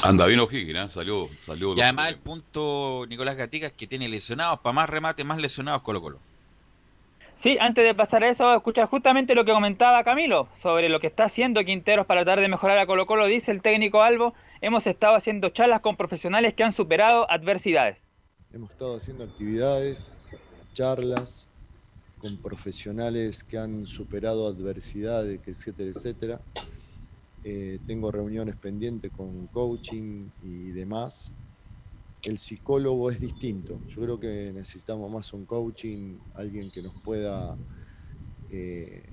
Anda bien O'Higgins, ¿eh? salió, salió. Y además el punto, Nicolás Gatica, es que tiene lesionados, para más remate, más lesionados Colo Colo. Sí, antes de pasar a eso, escuchar justamente lo que comentaba Camilo sobre lo que está haciendo Quinteros para tratar de mejorar a Colo Colo. Dice el técnico Albo, hemos estado haciendo charlas con profesionales que han superado adversidades. Hemos estado haciendo actividades, charlas con profesionales que han superado adversidades, etcétera, etcétera. Eh, tengo reuniones pendientes con coaching y demás. El psicólogo es distinto. Yo creo que necesitamos más un coaching, alguien que nos pueda eh,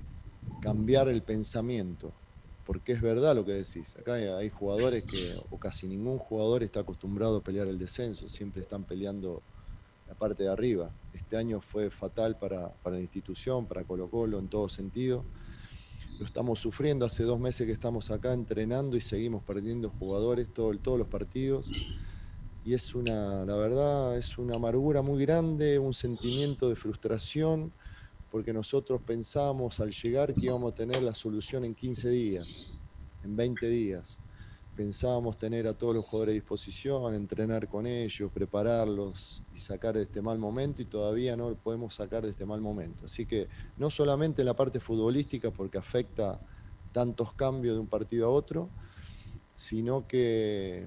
cambiar el pensamiento. Porque es verdad lo que decís. Acá hay, jugadores que, o casi ningún jugador está acostumbrado a pelear el descenso. Siempre están peleando la parte de arriba. Este año fue fatal para, para la institución, para Colo Colo en todo sentido lo estamos sufriendo. Hace dos meses que estamos acá entrenando y seguimos perdiendo jugadores todo, todos los partidos. Y es una, la verdad, es una amargura muy grande, un sentimiento de frustración, porque nosotros pensábamos al llegar que íbamos a tener la solución en 15 días, en 20 días pensábamos tener a todos los jugadores a disposición, entrenar con ellos, prepararlos y sacar de este mal momento y todavía no lo podemos sacar de este mal momento. Así que no solamente en la parte futbolística porque afecta tantos cambios de un partido a otro, sino que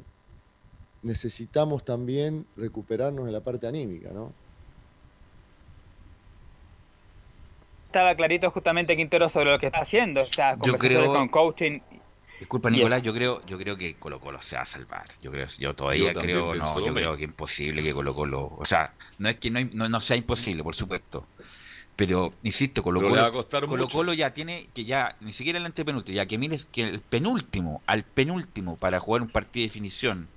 necesitamos también recuperarnos en la parte anímica, ¿no? Estaba clarito justamente Quintero sobre lo que está haciendo, está conversando con coaching Disculpa, Nicolás, yo creo, yo creo que Colo Colo se va a salvar. Yo creo, yo todavía creo, no, yo creo que es imposible que Colo Colo, o sea, no es que no, no, sea imposible, por supuesto. Pero, insisto, Colo Colo, Colo, Colo ya tiene, que ya, ni siquiera el antepenúltimo, ya que mires que el penúltimo, al penúltimo para jugar un partido de definición,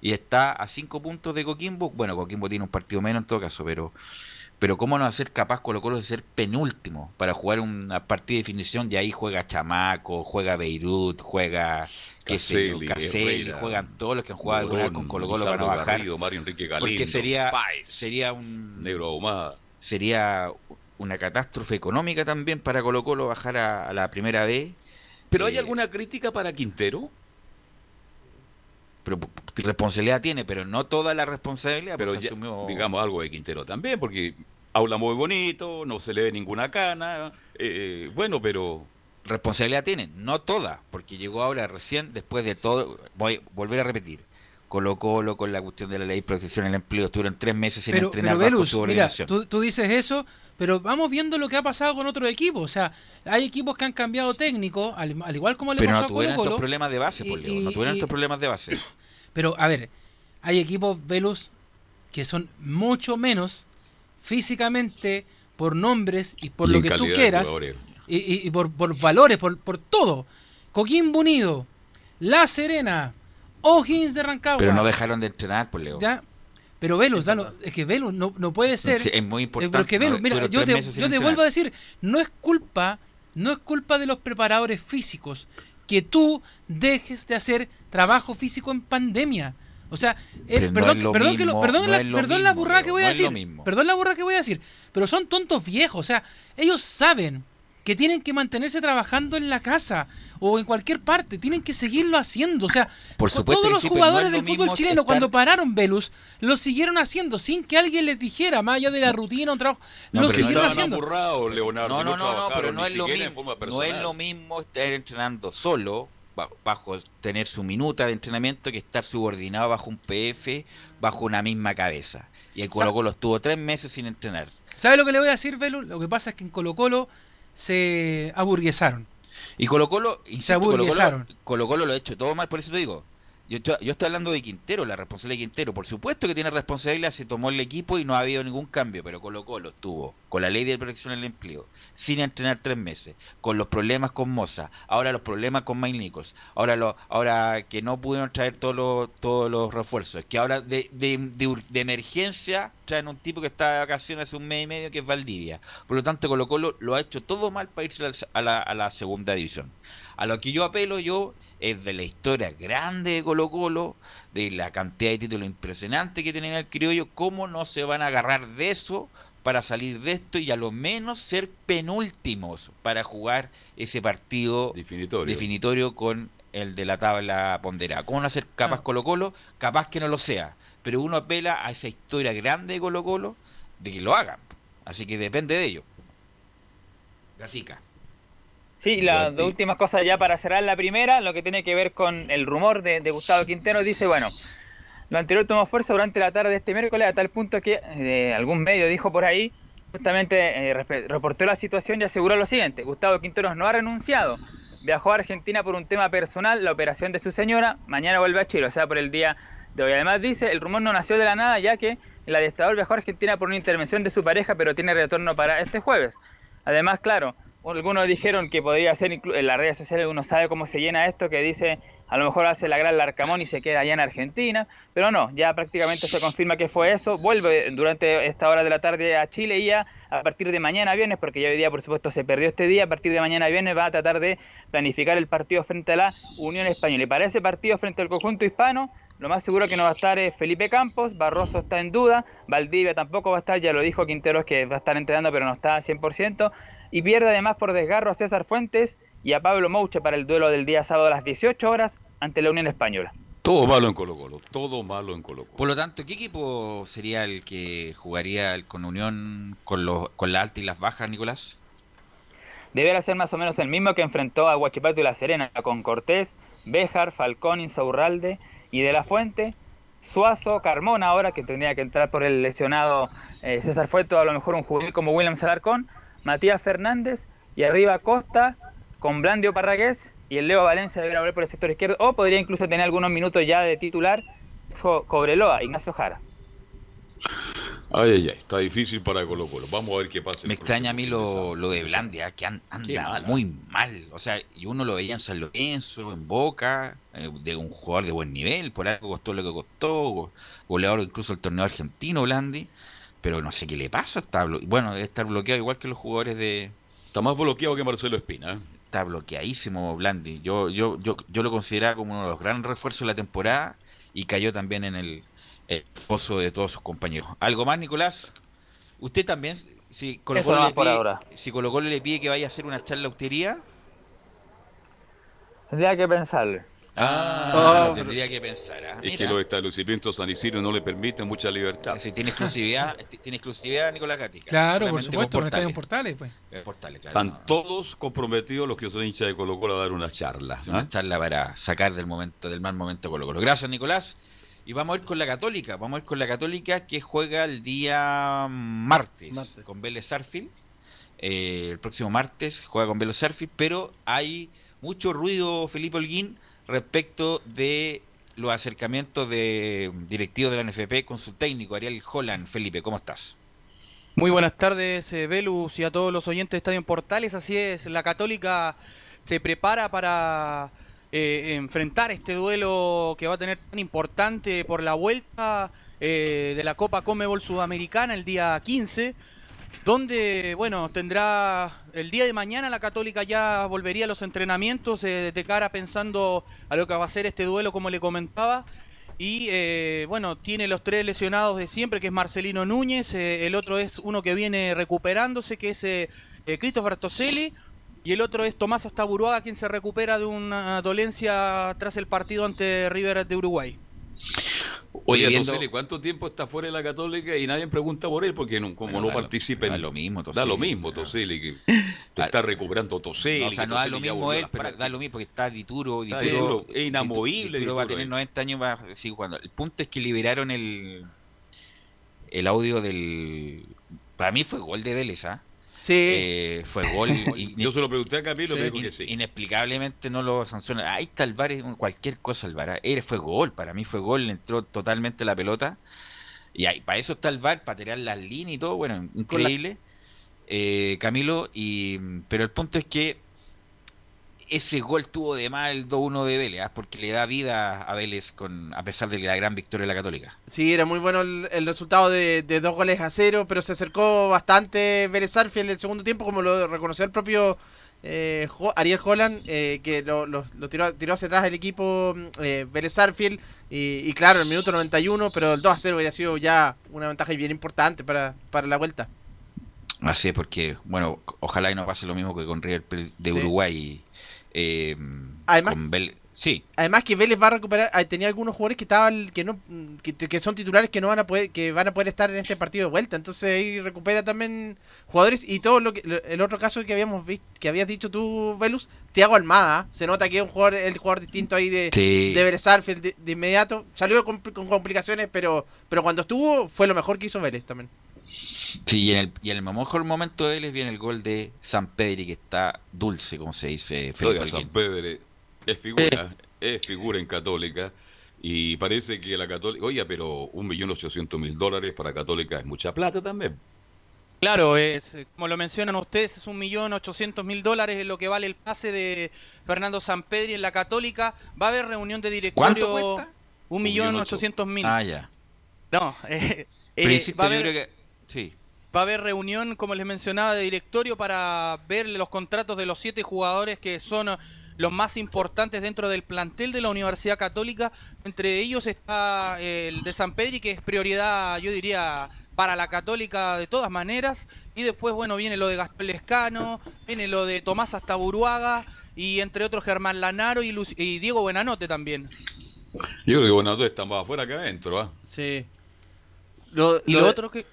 y está a cinco puntos de Coquimbo, bueno, Coquimbo tiene un partido menos en todo caso, pero pero ¿cómo no va a ser capaz Colo Colo de ser penúltimo para jugar una partida de definición? Y ahí juega Chamaco, juega Beirut, juega Caselli, juegan todos los que han jugado con Colo Colo para no bajar. Mario Enrique Galindo, porque sería, sería un... Negro Ahumada. Sería una catástrofe económica también para Colo Colo bajar a, la primera vez ¿Pero hay alguna crítica para Quintero? Pero responsabilidad tiene, pero no toda la responsabilidad. Pero pues, digamos algo de Quintero también, porque habla muy bonito, no se le ve ninguna cana. Eh, bueno, pero responsabilidad tiene, no toda, porque llegó ahora recién, después de todo, voy a volver a repetir, Colo Colo con la cuestión de la ley de protección del empleo, estuvieron tres meses sin entrenar pero bajo su mira, tú, tú, dices eso, pero vamos viendo lo que ha pasado con otros equipos, o sea, hay equipos que han cambiado técnico, al, igual como le pero pasó no a Colo Colo. Estos problemas de base, no tuvieron estos problemas de base. Pero, a ver, hay equipos, Velus, que son mucho menos físicamente, por nombres y por lo que tú quieras, y, por, valores, por, por todo. Coquimbo Unido, La Serena, O'Higgins de Rancagua. Pero no dejaron de entrenar, pues Leo. Ya. Pero Velus, es que Velus no, no puede ser. es muy importante. mira, yo te, yo te vuelvo a decir, no es culpa, no es culpa de los preparadores físicos que tú dejes de hacer trabajo físico en pandemia. O sea, perdón, perdón, que perdón, la, perdón la burrada que voy a decir. Perdón la burrada que voy a decir. Pero son tontos viejos. O sea, ellos saben que tienen que mantenerse trabajando en la casa o en cualquier parte, tienen que seguirlo haciendo. O sea, todos los jugadores del fútbol chileno cuando pararon Velus lo siguieron haciendo sin que alguien les dijera, más allá de la rutina, un trabajo, lo siguieron haciendo. no, no, no, pero no es lo mismo. No es lo mismo estar entrenando solo bajo tener su minuta de entrenamiento que estar subordinado bajo un PF, bajo una misma cabeza. Y el Colo Colo estuvo tres meses sin entrenar. ¿Sabe lo que le voy a decir, Velus? Lo que pasa es que en Colo Colo se aburguesaron. Y Colo Colo, se aburguesaron. Colo, Colo lo ha hecho todo mal, por eso te digo. Yo, estoy hablando de Quintero, la responsabilidad de Quintero. Por supuesto que tiene responsabilidad, se tomó el equipo y no ha habido ningún cambio, pero Colo Colo estuvo con la ley de protección del empleo, sin entrenar tres meses, con los problemas con Moza, ahora los problemas con Mike Nichols, ahora lo, ahora que no pudieron traer todos los, los refuerzos, que ahora de, de, de, emergencia traen un tipo que está de vacaciones hace un mes y medio que es Valdivia. Por lo tanto, Colo Colo lo ha hecho todo mal para irse a la segunda división. A lo que yo apelo yo es de la historia grande de Colo Colo, de la cantidad de títulos impresionantes que tienen el criollo, cómo no se van a agarrar de eso para salir de esto y a lo menos ser penúltimos para jugar ese partido definitorio, con el de la tabla ponderada. ¿Cómo no ser capaz ah. Colo Colo? Capaz que no lo sea, pero uno apela a esa historia grande de Colo Colo de que lo hagan. Así que depende de ello. Gatica. Sí, las dos últimas cosas ya para cerrar la primera, lo que tiene que ver con el rumor de, Gustavo Quintero, dice, bueno, lo anterior tomó fuerza durante la tarde de este miércoles a tal punto que eh, algún medio dijo por ahí, justamente eh, reportó la situación y aseguró lo siguiente, Gustavo Quintero no ha renunciado, viajó a Argentina por un tema personal, la operación de su señora, mañana vuelve a Chile, o sea, por el día de hoy. Además dice, el rumor no nació de la nada ya que el adiestrador viajó a Argentina por una intervención de su pareja, pero tiene retorno para este jueves. Además, claro, algunos dijeron que podría ser en las redes sociales, uno sabe cómo se llena esto, que dice a lo mejor hace la gran Larcamón y se queda allá en Argentina, pero no, ya prácticamente se confirma que fue eso, vuelve durante esta hora de la tarde a Chile y ya a partir de mañana viernes, porque ya hoy día por supuesto se perdió este día, a partir de mañana viernes va a tratar de planificar el partido frente a la Unión Española. Y para ese partido frente al conjunto hispano, lo más seguro que no va a estar es Felipe Campos, Barroso está en duda, Valdivia tampoco va a estar, ya lo dijo Quinteros que va a estar entrenando pero no está al 100%, y pierde además por desgarro a César Fuentes y a Pablo Mouche para el duelo del día sábado a las 18 horas ante la Unión Española. Todo malo en Colo Colo, todo malo en Colo Colo. Por lo tanto, ¿qué equipo sería el que jugaría con Unión con, los, con la alta y las bajas, Nicolás? Deberá ser más o menos el mismo que enfrentó a Huachipato y La Serena, con Cortés, Béjar, Falcón, Insaurralde y De la Fuente, Suazo, Carmona ahora, que tendría que entrar por el lesionado eh, César Fuente, a lo mejor un jugador como William Salarcón, Matías Fernández y arriba Costa con Blandio Parragués y el Leo Valencia deberá volver por el sector izquierdo o podría incluso tener algunos minutos ya de titular Cobreloa, Ignacio Jara. Ay, ay, ay, está difícil para Colo Colo. Vamos a ver qué pasa. Me extraña a mí lo, de Blandia, que anda muy mal. O sea, y uno lo veía en San Lorenzo, en Boca, eh, de un jugador de buen nivel, por algo costó lo que costó, goleador incluso el torneo argentino, Blandi pero no sé qué le pasa. Está bueno, debe estar bloqueado igual que los jugadores de. Está más bloqueado que Marcelo Espina. ¿eh? Está bloqueadísimo Blandi. Yo, yo, yo, yo lo consideraba como uno de los grandes refuerzos de la temporada y cayó también en el, foso de todos sus compañeros. ¿Algo más, Nicolás? Usted también, si Colo Colo, le pide, si Colo Colo le pide que vaya a hacer una charla austería. Tendría que pensarle. Ah, oh, tendría que pensar. ¿ah? Es que los establecimientos San Isidro no le permiten mucha libertad. Si tiene exclusividad, tiene exclusividad Nicolás Gatica. Claro, por supuesto, no está en portales, pues. Portales, claro, Están todos comprometidos los que son hinchas de Colo Colo a dar una charla. Una ¿ah? charla para sacar del momento, del mal momento Colo Colo. Gracias, Nicolás. Y vamos a ir con la Católica. Vamos a ir con la Católica que juega el día martes, con Vélez Sarfield. Eh, el próximo martes juega con Vélez Sarfield, pero hay mucho ruido, Felipe Holguín respecto de los acercamientos de directivos de la NFP con su técnico, Ariel Holland. Felipe, ¿cómo estás? Muy buenas tardes, eh, Velus, y a todos los oyentes de Estadio Portales. Así es, la Católica se prepara para eh, enfrentar este duelo que va a tener tan importante por la vuelta eh, de la Copa Comebol Sudamericana el día 15 donde, bueno, tendrá el día de mañana la Católica ya volvería a los entrenamientos eh, de cara pensando a lo que va a ser este duelo, como le comentaba. Y eh, bueno, tiene los tres lesionados de siempre, que es Marcelino Núñez, eh, el otro es uno que viene recuperándose, que es Christopher Toselli, y el otro es Tomás Astaburuaga, quien se recupera de una dolencia tras el partido ante River de Uruguay. Oye, viendo... ¿cuánto tiempo está fuera de la Católica y nadie pregunta por él? Porque no, como no participa Da lo mismo, Da lo mismo, Toseli. Que está recuperando Toseli. o sea, no da lo mismo él, pero da lo mismo porque está Dituro. Dituro, es inamovible. Dituro, va a tener 90 años. Va, sí, cuando, el punto es que liberaron el, el audio del... Para mí fue gol de Vélez, ¿ah? Sí. Eh, fue gol. Yo se lo pregunté a Camilo, me dijo que sí. Inexplicablemente no lo sanciona. Ahí está el VAR, cualquier cosa el VAR. Él fue gol, para mí fue gol, le entró totalmente la pelota. Y ahí, para eso está el VAR, para tirar las líneas y todo. Bueno, increíble. Eh, Camilo, y pero el punto es que ese gol tuvo de mal el 2-1 de Vélez, ¿ah? porque le da vida a Vélez con a pesar de la gran victoria de la Católica. Sí, era muy bueno el, resultado de, dos goles a cero, pero se acercó bastante Vélez Arfiel en el segundo tiempo, como lo reconoció el propio eh, Ariel Holland, eh, que lo, tiró, tiró, hacia atrás el equipo eh, Vélez Arfiel, y, claro, el minuto 91, pero el 2 a 0 hubiera sido ya una ventaja bien importante para, para la vuelta. Así es, porque, bueno, ojalá y no pase lo mismo que con River de Uruguay. Eh, además, sí. además que Vélez va a recuperar, tenía algunos jugadores que estaban que no que, son titulares que no van a poder que van a poder estar en este partido de vuelta, entonces ahí recupera también jugadores y todo lo que el otro caso que habíamos visto que habías dicho tú Velus, Tiago Almada, se nota que es un jugador el jugador distinto ahí de de Vélez de, de, inmediato, salió con, con complicaciones, pero pero cuando estuvo fue lo mejor que hizo Vélez también. Sí, y en el, y en el mejor momento de él es viene el gol de San Pedri, que está dulce, como se dice. Oiga, San Pedri es figura, es figura en Católica. Y parece que la Católica, oye, pero un millón ochocientos mil dólares para Católica es mucha plata también. Claro, es, como lo mencionan ustedes, es un millón ochocientos mil dólares es lo que vale el pase de Fernando San Pedri en la Católica. Va a haber reunión de directorio. ¿Cuánto cuesta? Un millón ochocientos mil. Ah, ya. No, eh, eh, va a haber... que... Sí. Va a haber reunión, como les mencionaba, de directorio para ver los contratos de los siete jugadores que son los más importantes dentro del plantel de la Universidad Católica. Entre ellos está el de San Pedri, que es prioridad, yo diría, para la Católica de todas maneras. Y después, bueno, viene lo de Gastón Lescano, viene lo de Tomás Astaburuaga y entre otros Germán Lanaro y, y Diego Buenanote también. Yo creo que Buenanote está más afuera que adentro, ¿ah? Sí. y lo otro que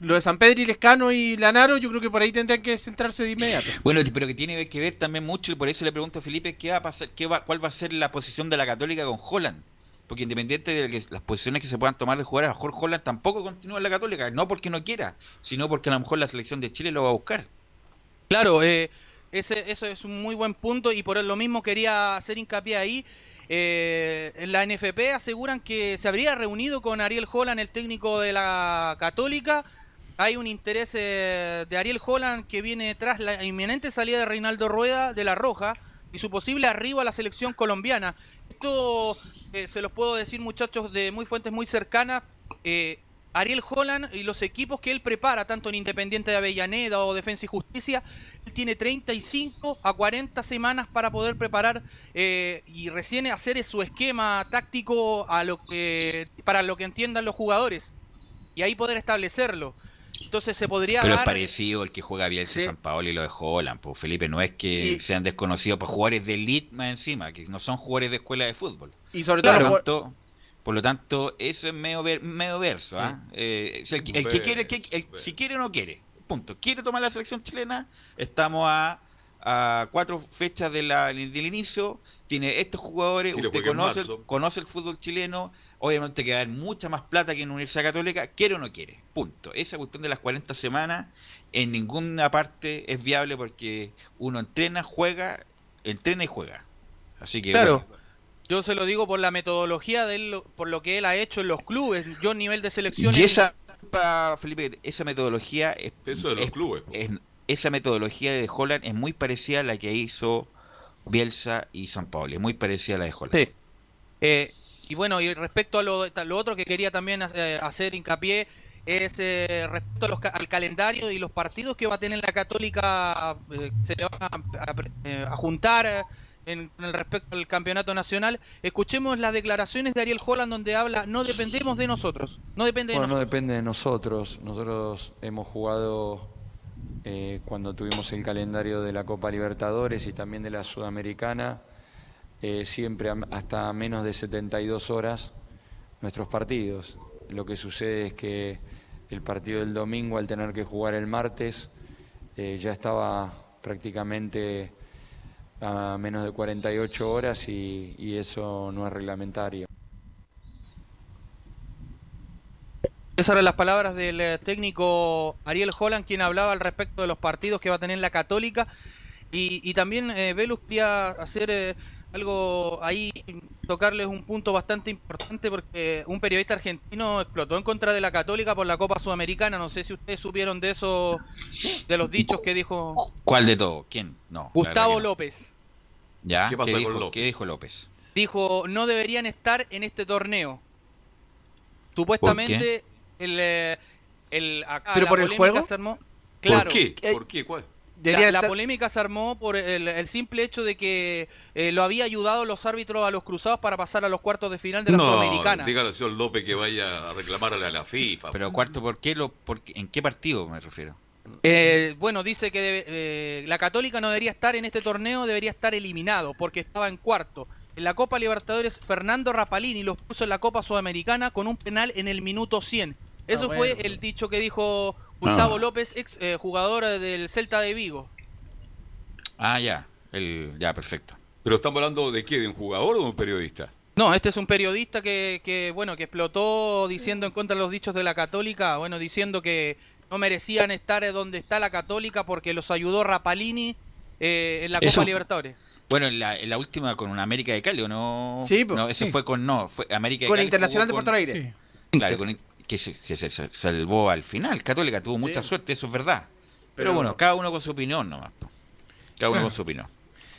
lo de San Pedro y Lescano y Lanaro, yo creo que por ahí tendrían que centrarse de inmediato. Bueno, pero que tiene que ver también mucho, y por eso le pregunto a Felipe, ¿qué va a pasar, qué va, ¿cuál va a ser la posición de la Católica con Holland? Porque independiente de las posiciones que se puedan tomar de jugar, a lo mejor Holland tampoco continúa en la Católica, no porque no quiera, sino porque a lo mejor la selección de Chile lo va a buscar. Claro, eh, ese, eso es un muy buen punto y por lo mismo quería hacer hincapié ahí. Eh, en la NFP aseguran que se habría reunido con Ariel Holland, el técnico de la Católica, hay un interés eh, de Ariel Holland que viene tras la inminente salida de Reinaldo Rueda de la Roja y su posible arribo a la selección colombiana. Esto eh, se los puedo decir muchachos de muy fuentes muy cercanas. Eh, Ariel Holland y los equipos que él prepara, tanto en Independiente de Avellaneda o Defensa y Justicia, él tiene 35 a 40 semanas para poder preparar y recién hacer su esquema táctico a lo que, para lo que entiendan los jugadores y ahí poder establecerlo. Entonces se podría Pero es parecido el que juega Bielsa San Paolo y lo de Holland, pues Felipe, no es que sean desconocidos por jugadores de elite más encima, que no son jugadores de escuela de fútbol. Y sobre Por todo lo los tanto, por lo tanto, eso es medio, ver- medio verso. Sí. ¿ah? Eh, o sea, el, que- el que quiere, el que- el- si quiere o no quiere, punto. Quiere tomar la selección chilena, estamos a, a cuatro fechas de la- del inicio, tiene estos jugadores, Sí, usted conoce, conoce el fútbol chileno, obviamente que va a haber mucha más plata que en Universidad Católica, quiere o no quiere, punto. Esa cuestión de las 40 semanas en ninguna parte es viable porque uno entrena, juega, entrena y juega. Así que Claro. bueno, Yo se lo digo por la metodología de él, por lo que él ha hecho en los clubes. Yo nivel de selección... Y esa, Felipe, esa metodología es, Eso de los es- clubes. es- esa metodología de Holland es muy parecida a la que hizo Bielsa y San Paulo, es muy parecida a la de Holland. Sí. Eh, y bueno, y respecto a lo, lo otro que quería también eh, hacer hincapié es eh, respecto a los al calendario y los partidos que va a tener la Católica, eh, se le va a, a- eh, a juntar en, en el respecto al campeonato nacional. Escuchemos las declaraciones de Ariel Holland donde habla, no dependemos de nosotros, no depende de Bueno, no depende de nosotros. Nosotros hemos jugado eh, cuando tuvimos el calendario de la Copa Libertadores y también de la Sudamericana, eh, siempre hasta menos de 72 horas nuestros partidos. Lo que sucede es que el partido del domingo, al tener que jugar el martes, eh, ya estaba prácticamente a menos de 48 horas y, eso no es reglamentario. Eran las palabras del eh, técnico Ariel Holland, quien hablaba al respecto de los partidos que va a tener la Católica. Y, también eh, Velus quería hacer algo ahí, tocarles un punto bastante importante, porque un periodista argentino explotó en contra de la Católica por la Copa Sudamericana. No sé si ustedes supieron de eso, de los dichos que dijo ¿Cuál de todos? ¿Quién? No. Gustavo no. López. ¿Ya? ¿Qué pasa ¿Qué, con dijo, López? qué dijo López? Dijo, no deberían estar en este torneo. Supuestamente, el, eh, el, acá ¿Pero la por el juego? se armó. Claro. ¿Por qué? ¿Por qué? ¿Cuál? La, polémica se armó por el, el simple hecho de que eh, lo había ayudado los árbitros a los cruzados para pasar a los cuartos de final de la no, Sudamericana. dígale al señor López que vaya a reclamarle a la FIFA. Pero cuarto, ¿por qué? Lo, por qué- ¿En qué partido me refiero? Eh, bueno, dice que debe- eh, la Católica no debería estar en este torneo, debería estar eliminado porque estaba en cuarto. En la Copa Libertadores, Fernando Rapalini los puso en la Copa Sudamericana con un penal en el minuto 100. Eso Ah, fue bueno. el dicho que dijo Gustavo Ah. López, ex eh, jugador del Celta de Vigo. Ah, ya. El, ya, perfecto. Pero estamos hablando de qué, de un jugador o de un periodista. No, este es un periodista que, que, bueno, que explotó diciendo en contra de los dichos de la Católica, bueno, diciendo que no merecían estar donde está la Católica porque los ayudó Rapalini eh, en la Copa Eso- Libertadores. Bueno, en la, en la última con una América de Cali, ¿o no? Sí. No, eso Sí. fue con, no, fue América de Con Cali Internacional de jugó Porto con- Alegre. Claro, con- que, se, que se- se salvó al final. Católica tuvo Sí. mucha suerte, eso es verdad. Pero, Pero- bueno, cada uno con su opinión nomás. Cada uno con su opinión.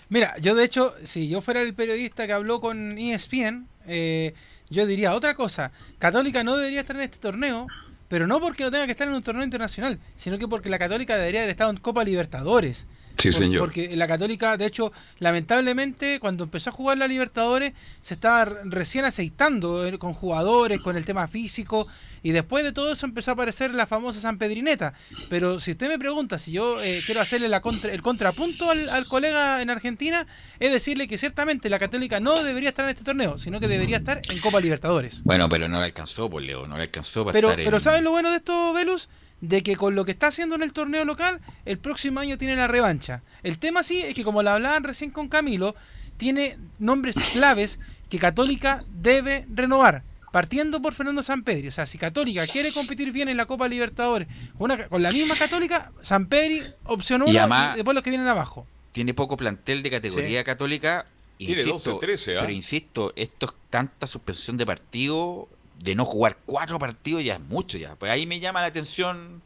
Mira, yo de hecho, si yo fuera el periodista que habló con ESPN, eh, yo diría otra cosa. Católica no debería estar en este torneo, pero no porque no tenga que estar en un torneo internacional, sino que porque la Católica debería haber estado en Copa Libertadores. Sí, señor. Porque la Católica, de hecho, lamentablemente, cuando empezó a jugar la Libertadores, se estaba re- recién aceitando eh, con jugadores, con el tema físico, y después de todo eso empezó a aparecer la famosa San Pedrineta. Pero si usted me pregunta si yo eh, quiero hacerle la contra- el contrapunto al, al colega en Argentina, es decirle que ciertamente la Católica no debería estar en este torneo, sino que debería estar en Copa Libertadores. Bueno, pero no le alcanzó, pues Leo, no le alcanzó para Pero, estar pero en- ¿saben lo bueno de esto, Velus? De que con lo que está haciendo en el torneo local, el próximo año tiene la revancha. El tema sí es que como lo hablaban recién con Camilo, tiene nombres claves que Católica debe renovar. Partiendo por Fernando Sampedri. O sea, si Católica quiere competir bien en la Copa Libertadores con, una- con la misma Católica, Sampedri, opción Y uno, y, además- después los que vienen abajo. tiene poco plantel de categoría católica. Tiene insisto, 12, 13, ¿ah? Pero insisto, esto es tanta suspensión de partido, de no jugar cuatro partidos ya es mucho ya. Pues ahí me llama la atención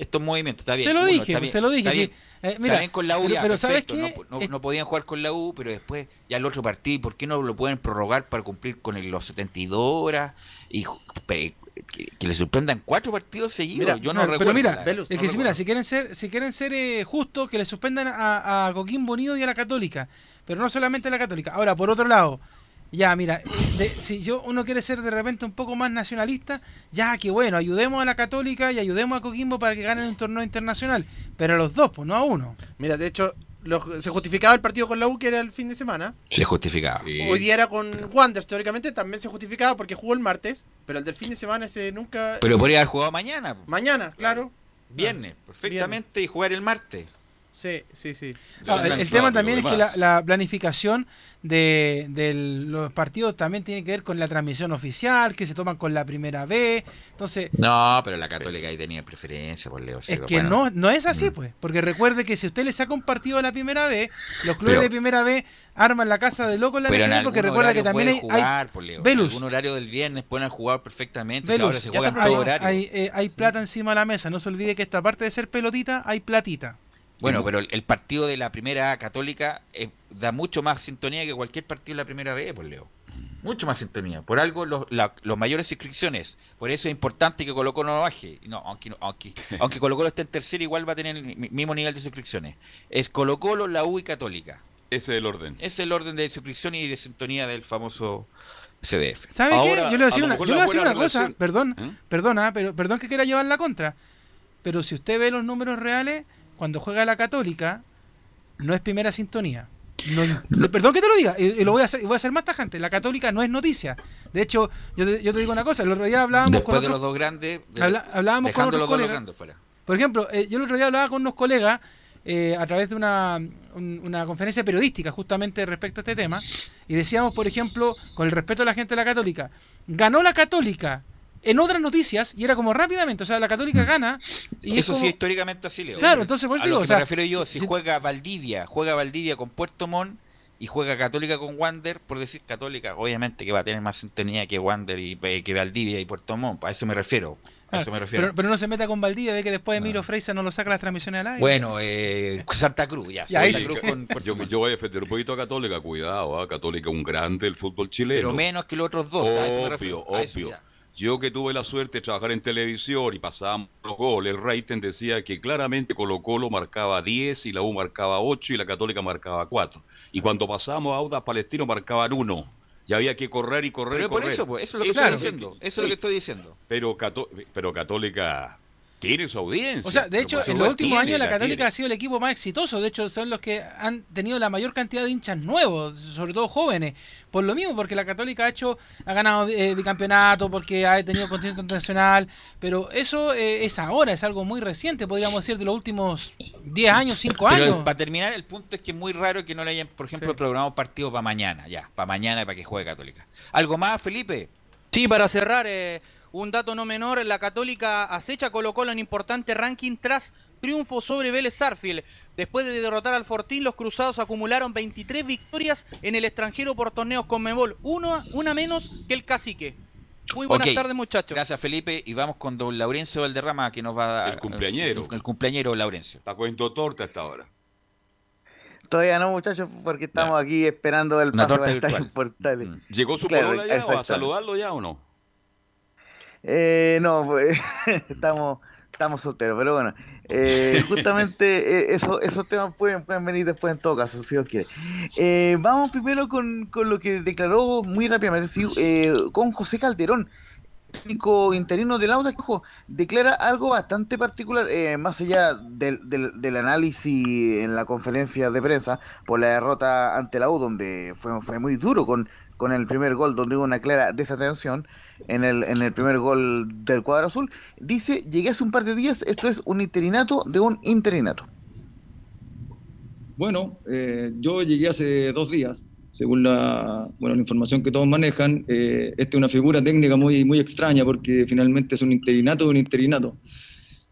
estos movimientos. Está bien. Se lo uno, dije, está bien, se lo dije, está sí. bien. Eh, Está mira, bien con la U pero- ya, pero ¿sabes qué? No, no- Es- no podían jugar con la U, pero después ya el otro partido, ¿y ¿por qué no lo pueden prorrogar para cumplir con el- los 72 horas y que, que le suspendan cuatro partidos seguidos? Mira, Yo no pero recuerdo. mira, la- es que si, mira, si quieren ser, si quieren ser eh, justos, que le suspendan a, a Coquimbo Unido y a la Católica, pero no solamente a la Católica. Ahora, por otro lado, ya, mira, eh, si yo uno quiere ser de repente un poco más nacionalista, ya, que bueno, ayudemos a la Católica y ayudemos a Coquimbo para que ganen un torneo internacional, pero a los dos, pues no a uno. Mira, de hecho, se justificaba el partido con la U que era el fin de semana. Se justificaba. Hoy día era con Wanderers, teóricamente también se justificaba porque jugó el martes, pero el del fin de semana ese nunca... Pero podría haber jugado mañana. Mañana, claro. Viernes, perfectamente, y jugar el martes. Sí, sí, sí. el, tema también es que la, planificación de, los partidos también tiene que ver con la transmisión oficial, que se toman con la primera B. Entonces, no, pero la Católica ahí tenía preferencia por Leo. Es que no, no es así, mm. pues. Porque recuerde que si usted le saca un partido a la primera B, los clubes de primera B arman la casa de loco en la leche porque recuerda que también hay, jugar, hay En horario del viernes pueden jugar perfectamente. ahora se hay, eh, hay plata encima de la mesa. No se olvide que esta parte de ser pelotita, hay platita. Bueno, pero el, partido de la primera católica eh, da mucho más sintonía que cualquier partido de la primera B, pues Leo. Mucho más sintonía. Por algo, los, los mayores inscripciones. Por eso es importante que Colo Colo no baje. No, aunque, aunque, aunque Colo Colo esté en tercera, igual va a tener el mismo nivel de suscripciones. Es Colo Colo, la U y Católica. Ese es el orden. Ese es el orden de suscripción y de sintonía del famoso CDF. ¿Sabe qué? Yo le voy a decir una, yo le una cosa, perdón, ¿Eh? perdona, pero perdón que quiera llevar la contra. Pero si usted ve los números reales, cuando juega la Católica, no es primera sintonía. perdón que te lo diga, y, lo voy a, hacer, voy a ser más tajante. La Católica no es noticia. De hecho, yo te, yo te digo una cosa: el otro día hablábamos con. de los dos grandes. hablábamos con otros colegas. Por ejemplo, eh, yo el otro día hablaba con unos colegas eh, a través de una, una, conferencia periodística justamente respecto a este tema. Y decíamos, por ejemplo, con el respeto a la gente de la Católica: ganó la Católica en otras noticias y era como rápidamente, o sea, la Católica gana. Y Eso sí, históricamente así, Leo. Claro, entonces pues digo, o sea, me refiero yo, si, juega Valdivia, juega Valdivia con Puerto Montt y juega Católica con Wander, por decir Católica, obviamente que va a tener más sintonía que Wander y eh, que Valdivia y Puerto Montt, a eso me refiero. A eso me refiero. Pero, no se meta con Valdivia, ve que después Emilio no. no lo saca las transmisiones al aire. Bueno, eh, Santa Cruz, ya. yo, yo, voy a defender un poquito a Católica, cuidado, ¿ah? Católica un grande del fútbol chileno. Pero menos que los otros dos. Obvio, obvio. Yo que tuve la suerte de trabajar en televisión y pasábamos los goles, el rating decía que claramente Colo Colo marcaba 10 y la U marcaba 8 y la Católica marcaba 4. Y cuando pasábamos a Audas Palestino marcaban 1. Ya había que correr y correr pero y correr. Por eso, pues, eso es lo que estoy diciendo. Eso es lo que estoy diciendo. Pero, pero Católica tiene su audiencia. O sea, de hecho, en los últimos años la Católica ha sido el equipo más exitoso. De hecho, son los que han tenido la mayor cantidad de hinchas nuevos, sobre todo jóvenes. Por lo mismo, porque la Católica ha hecho, ha ganado eh, bicampeonato, porque ha tenido continente internacional. Pero eso eh, es ahora, es algo muy reciente, podríamos decir, de los últimos 10 años, 5 años. Para terminar, el punto es que es muy raro que no le hayan, por ejemplo, programado partido para mañana, ya, para mañana y para que juegue Católica. ¿Algo más, Felipe? Sí, para cerrar, eh, un dato no menor, la Católica acecha Colo Colo en importante ranking tras triunfo sobre Vélez Sarfield. Después de derrotar al Fortín, los cruzados acumularon 23 victorias en el extranjero por torneos con Mebol, una, una menos que el Cacique. Muy buenas tardes, muchachos. Gracias, Felipe. Y vamos con don Laurencio Valderrama, que nos va a dar. El cumpleañero. El, cumpleañero Laurencio. Está cuento torta hasta ahora. Todavía no, muchachos, porque estamos aquí esperando el paso para estar en portales. Mm. ¿Llegó su claro, ya o a saludarlo ya o no? Eh, no, pues, estamos, estamos solteros, pero bueno, eh, justamente eh, eso, esos temas pueden, pueden venir después en todo caso, si Dios quiere. Eh, vamos primero con, con, lo que declaró muy rápidamente con José Calderón, técnico interino del Auda, que ojo, declara algo bastante particular, más allá del, del, del, análisis en la conferencia de prensa por la derrota ante la U, donde fue, fue muy duro con, con el primer gol, donde hubo una clara desatención en el, en el primer gol del cuadro azul. Dice, llegué hace un par de días, esto es un interinato de un interinato. Bueno, eh, yo llegué hace dos días, según la, bueno, la información que todos manejan. Eh, esta es una figura técnica muy, muy extraña porque finalmente es un interinato de un interinato.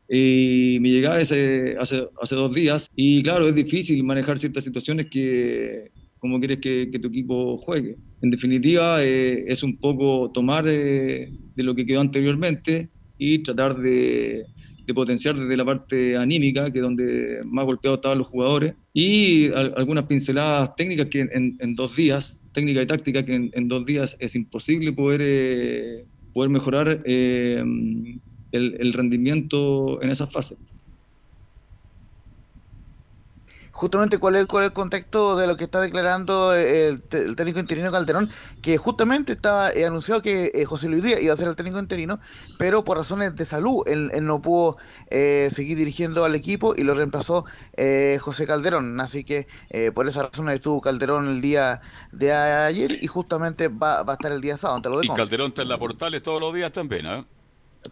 Y mi llegada hace, hace, hace dos días y claro, es difícil manejar ciertas situaciones que, cómo quieres que, tu equipo juegue. En definitiva, eh, es un poco tomar de, lo que quedó anteriormente y tratar de, potenciar desde la parte anímica, que es donde más golpeados estaban los jugadores, y algunas pinceladas técnicas que en, dos días, técnica y táctica, que en, dos días es imposible poder, eh, poder mejorar eh, el, el rendimiento en esa fase. Justamente cuál es, cuál el contexto de lo que está declarando el, técnico interino Calderón, que justamente estaba eh, anunciado que eh, José Luis Díaz iba a ser el técnico interino, pero por razones de salud él, no pudo seguir dirigiendo al equipo y lo reemplazó José Calderón. Así que por esa razón estuvo Calderón el día de ayer y justamente va, a estar el día sábado. Ante lo de y Calderón está en la Portales todos los días también, ¿eh?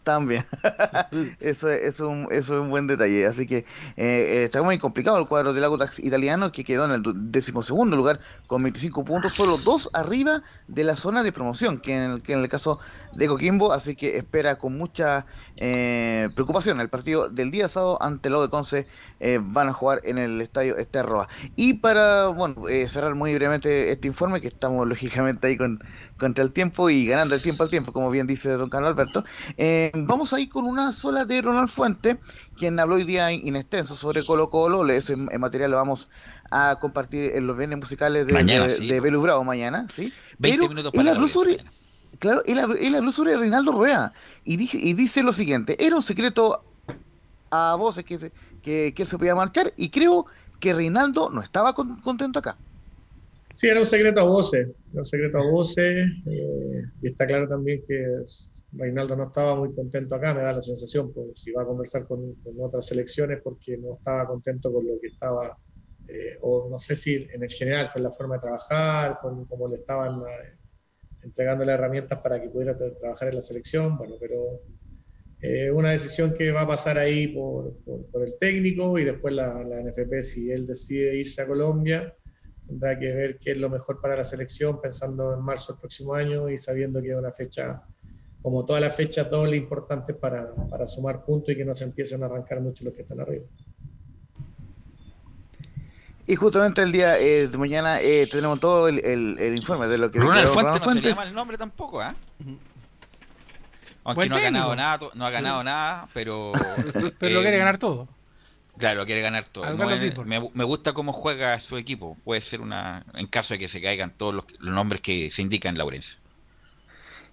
También. eso, es un, eso es un buen detalle. Así que eh, está muy complicado el cuadro del Agotax italiano que quedó en el decimosegundo lugar con 25 puntos, solo dos arriba de la zona de promoción, que en el, que en el caso de Coquimbo. Así que espera con mucha eh, preocupación el partido del día sábado ante el de Conce. Eh, van a jugar en el estadio Esterroa. Y para bueno cerrar muy brevemente este informe, que estamos lógicamente ahí con, contra el tiempo y ganando el tiempo al tiempo, como bien dice don Carlos Alberto. Eh, vamos a ir con una sola de Ronald Fuente, quien habló hoy día in extenso sobre Colo Colo. Ese material lo vamos a compartir en los bienes musicales de, mañana, de, Bravo mañana. ¿sí? 20 Pero minutos para él sobre, Claro, él, habló sobre Reinaldo Rueda y, dije, y dice lo siguiente: era un secreto a voces que, que, que él se podía marchar y creo que Reinaldo no estaba contento acá. Sí, era un secreto a voces, era un secreto a voces, eh, y está claro también que Reinaldo no estaba muy contento acá, me da la sensación, por si va a conversar con, otras selecciones, porque no estaba contento con lo que estaba, eh, o no sé si en el general, con la forma de trabajar, con cómo le estaban eh, entregando las herramientas para que pudiera trabajar en la selección, bueno, pero una decisión que va a pasar ahí por, por, el técnico y después la, la NFP, si él decide irse a Colombia tendrá que ver qué es lo mejor para la selección, pensando en marzo del próximo año y sabiendo que es una fecha, como todas las fechas doble importante para, para sumar puntos y que no se empiecen a arrancar mucho los que están arriba. Y justamente el día eh, de mañana eh, tenemos todo el, el, informe de lo que... Ronald Fuentes no se llama el nombre tampoco, ¿eh? Aunque no ha ganado nada, no ha ganado nada, pero... pero lo quiere ganar todo. Claro, quiere ganar todo. me, gusta cómo juega su equipo. Puede ser una. En caso de que se caigan todos los, nombres que se indican en Laurencio.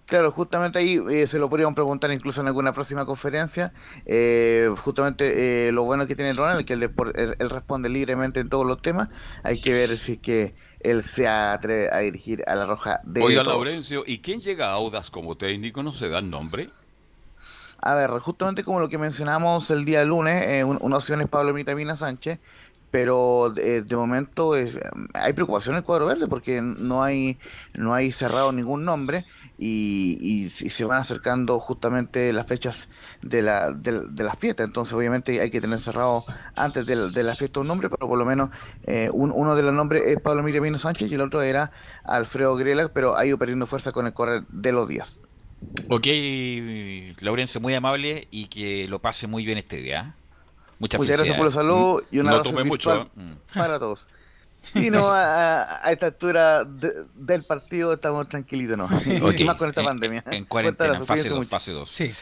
Claro, justamente ahí eh, se lo podríamos preguntar incluso en alguna próxima conferencia. Eh, justamente eh, lo bueno que tiene Ronald es que él, él, responde libremente en todos los temas. Hay que ver si es que él se atreve a dirigir a la roja de. Oiga, Laurencio, ¿y quién llega a Audas como técnico? ¿No se da el nombre? A ver, justamente como lo que mencionamos el día lunes, eh, una opción es Pablo Mitamina Sánchez, pero eh, de momento hay preocupación en el cuadro verde porque no hay no hay cerrado ningún nombre y, se van acercando justamente las fechas de la, de, la fiesta. Entonces, obviamente, hay que tener cerrado antes de la, fiesta un nombre, pero por lo menos eh, uno de los nombres es Pablo Mitamina Sánchez y el otro era Alfredo Grela, pero ha ido perdiendo fuerza con el correr de los días. Ok, Laurencio, muy amable y que lo pase muy bien este día. Muchas, Muchas gracias por la salud y un no abrazo mucho, mm. para todos. Y no, a, esta altura del partido estamos tranquilitos, ¿no? Y más con esta pandemia. En, cuarentena, fase 2, fase 2. Sí.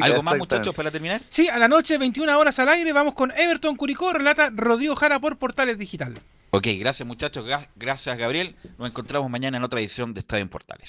¿Algo más, muchachos, para terminar? Sí, a la noche, 21 horas al aire, vamos con Everton Curicó, relata Rodrigo Jara por Portales Digital. Ok, gracias muchachos, gracias Gabriel. Nos encontramos mañana en otra edición de Estadio en Portales.